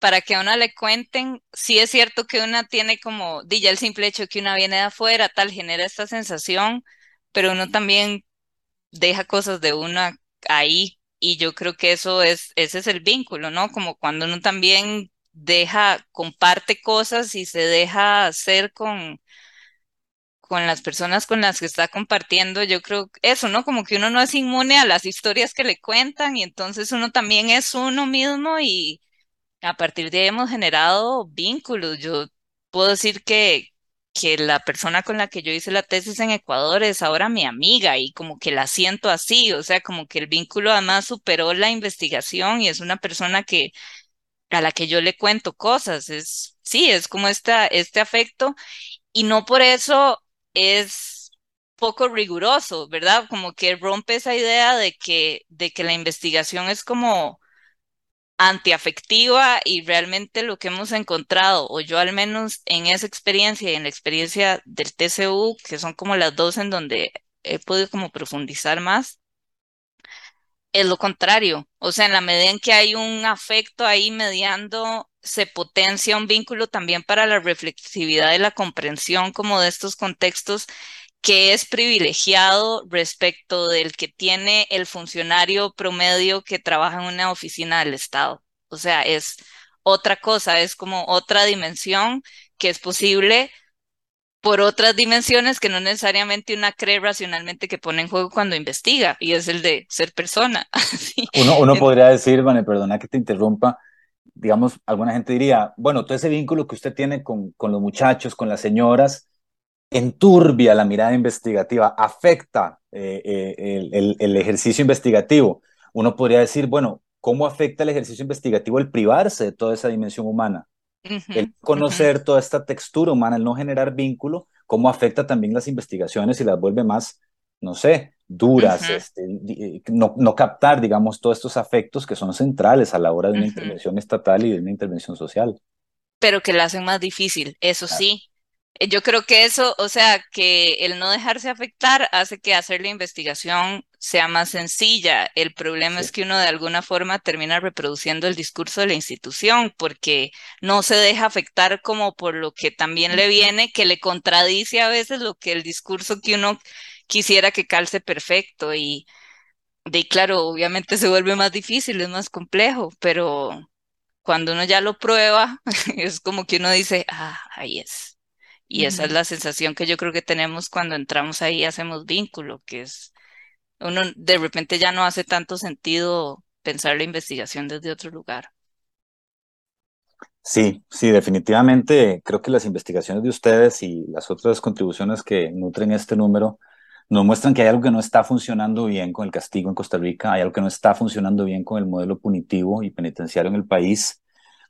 para que a una le cuenten, sí es cierto que una tiene como, di el simple hecho que una viene de afuera, tal, genera esta sensación, pero uno también deja cosas de una ahí y yo creo que eso es, ese es el vínculo, ¿no? Como cuando uno también deja, comparte cosas y se deja hacer con, con las personas con las que está compartiendo, yo creo eso, ¿no? Como que uno no es inmune a las historias que le cuentan y entonces uno también es uno mismo y a partir de ahí hemos generado vínculos. Yo puedo decir que, que la persona con la que yo hice la tesis en Ecuador es ahora mi amiga y como que la siento así, o sea, como que el vínculo además superó la investigación y es una persona que a la que yo le cuento cosas. Es, sí, es como esta, este afecto y no por eso es poco riguroso, ¿verdad? Como que rompe esa idea de que, de que la investigación es como antiafectiva y realmente lo que hemos encontrado, o yo al menos en esa experiencia y en la experiencia del TCU, que son como las dos en donde he podido como profundizar más, es lo contrario. O sea, en la medida en que hay un afecto ahí mediando, se potencia un vínculo también para la reflexividad y la comprensión como de estos contextos que es privilegiado respecto del que tiene el funcionario promedio que trabaja en una oficina del Estado. O sea, es otra cosa, es como otra dimensión que es posible por otras dimensiones que no necesariamente una cree racionalmente que pone en juego cuando investiga, y es el de ser persona. [LAUGHS]
Uno, uno podría decir, Vane, perdona que te interrumpa, digamos, alguna gente diría, bueno, todo ese vínculo que usted tiene con, con los muchachos, con las señoras, enturbia la mirada investigativa, afecta eh, eh, el, el, ejercicio investigativo. Uno podría decir, bueno, ¿cómo afecta el ejercicio investigativo el privarse de toda esa dimensión humana? el conocer toda esta textura humana, el no generar vínculo, cómo afecta también las investigaciones y las vuelve más, no sé, duras, este, eh, no, no, captar, digamos, todos estos afectos que son centrales a la hora de una intervención estatal y de una intervención social.
Pero que la hacen más difícil, eso sí, yo creo que eso, o sea, que el no dejarse afectar hace que hacer la investigación sea más sencilla. El problema es que uno de alguna forma termina reproduciendo el discurso de la institución porque no se deja afectar como por lo que también le viene, que le contradice a veces lo que el discurso que uno quisiera que calce perfecto y de claro, obviamente se vuelve más difícil, es más complejo, pero cuando uno ya lo prueba, [LAUGHS] es como que uno dice, ah, ahí es. Y esa es la sensación que yo creo que tenemos cuando entramos ahí y hacemos vínculo, que es, uno de repente ya no hace tanto sentido pensar la investigación desde otro lugar.
Sí, sí, definitivamente creo que las investigaciones de ustedes y las otras contribuciones que nutren este número nos muestran que hay algo que no está funcionando bien con el castigo en Costa Rica, hay algo que no está funcionando bien con el modelo punitivo y penitenciario en el país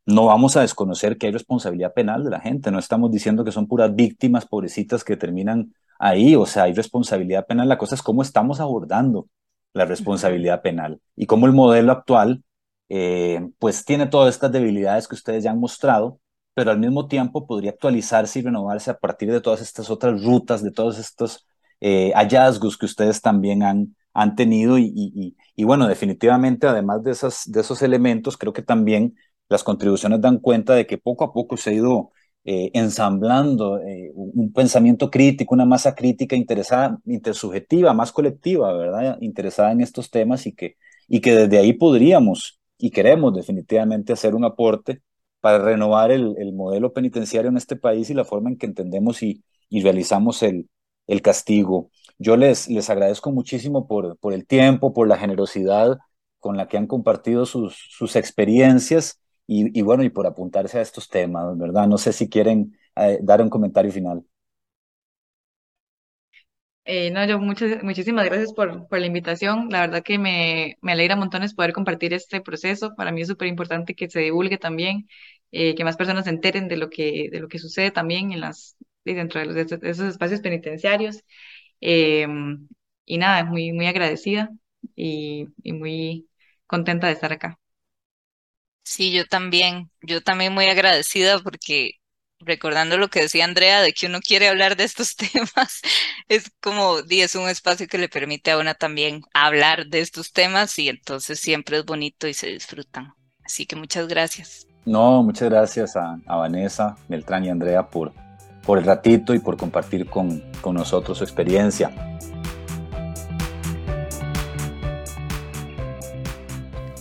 no vamos a desconocer que hay responsabilidad penal de la gente, no estamos diciendo que son puras víctimas pobrecitas que terminan ahí, o sea, hay responsabilidad penal, la cosa es cómo estamos abordando la responsabilidad penal y cómo el modelo actual eh, pues tiene todas estas debilidades que ustedes ya han mostrado, pero al mismo tiempo podría actualizarse y renovarse a partir de todas estas otras rutas, de todos estos eh, hallazgos que ustedes también han, han tenido y, y, bueno, definitivamente además de, esas, de esos elementos, creo que también las contribuciones dan cuenta de que poco a poco se ha ido eh, ensamblando eh, un pensamiento crítico, una masa crítica interesada, intersubjetiva, más colectiva, ¿verdad? Interesada en estos temas y que, y que desde ahí podríamos y queremos definitivamente hacer un aporte para renovar el, el modelo penitenciario en este país y la forma en que entendemos y, y realizamos el, el castigo. Yo les, les agradezco muchísimo por, por el tiempo, por la generosidad con la que han compartido sus, sus experiencias y, bueno, y por apuntarse a estos temas, ¿verdad? No sé si quieren eh, dar un comentario final.
Eh, no, yo muchas, muchísimas gracias por, por la invitación. La verdad que me, me alegra montones poder compartir este proceso. Para mí es súper importante que se divulgue también, eh, que más personas se enteren de lo que, de lo que sucede también en las, dentro de, los, de esos espacios penitenciarios. Em, y nada, muy, muy agradecida y, y muy contenta de estar acá.
Sí, yo también, yo también muy agradecida porque recordando lo que decía Andrea de que uno quiere hablar de estos [LAUGHS] temas, es como, es un espacio que le permite a una también hablar de estos temas y entonces siempre es bonito y se disfrutan. Así que muchas gracias.
No, muchas gracias a, Vanessa, Beltrán y Andrea por, por el ratito y por compartir con, con nosotros su experiencia.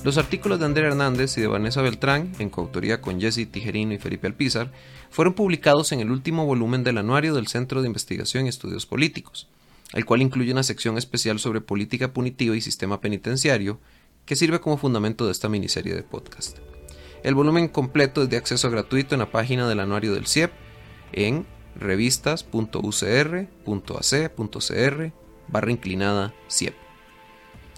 Los artículos de Andrea Hernández y de Vanessa Beltrán, en coautoría con Jesse Tijerino y Felipe Alpizar, fueron publicados en el último volumen del anuario del Centro de Investigación y Estudios Políticos, el cual incluye una sección especial sobre política punitiva y sistema penitenciario, que sirve como fundamento de esta miniserie de podcast. El volumen completo es de acceso gratuito en la página del anuario del CIEP en revistas.ucr.ac.cr barra inclinada CIEP.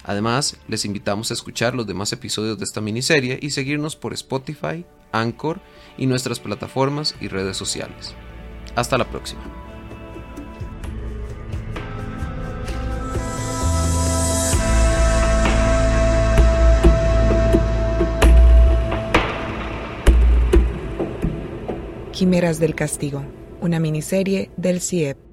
Además, les invitamos a escuchar los demás episodios de esta miniserie y seguirnos por Spotify, Anchor y nuestras plataformas y redes sociales. Hasta la próxima.
Quimeras del Castigo, una miniserie del CIEP.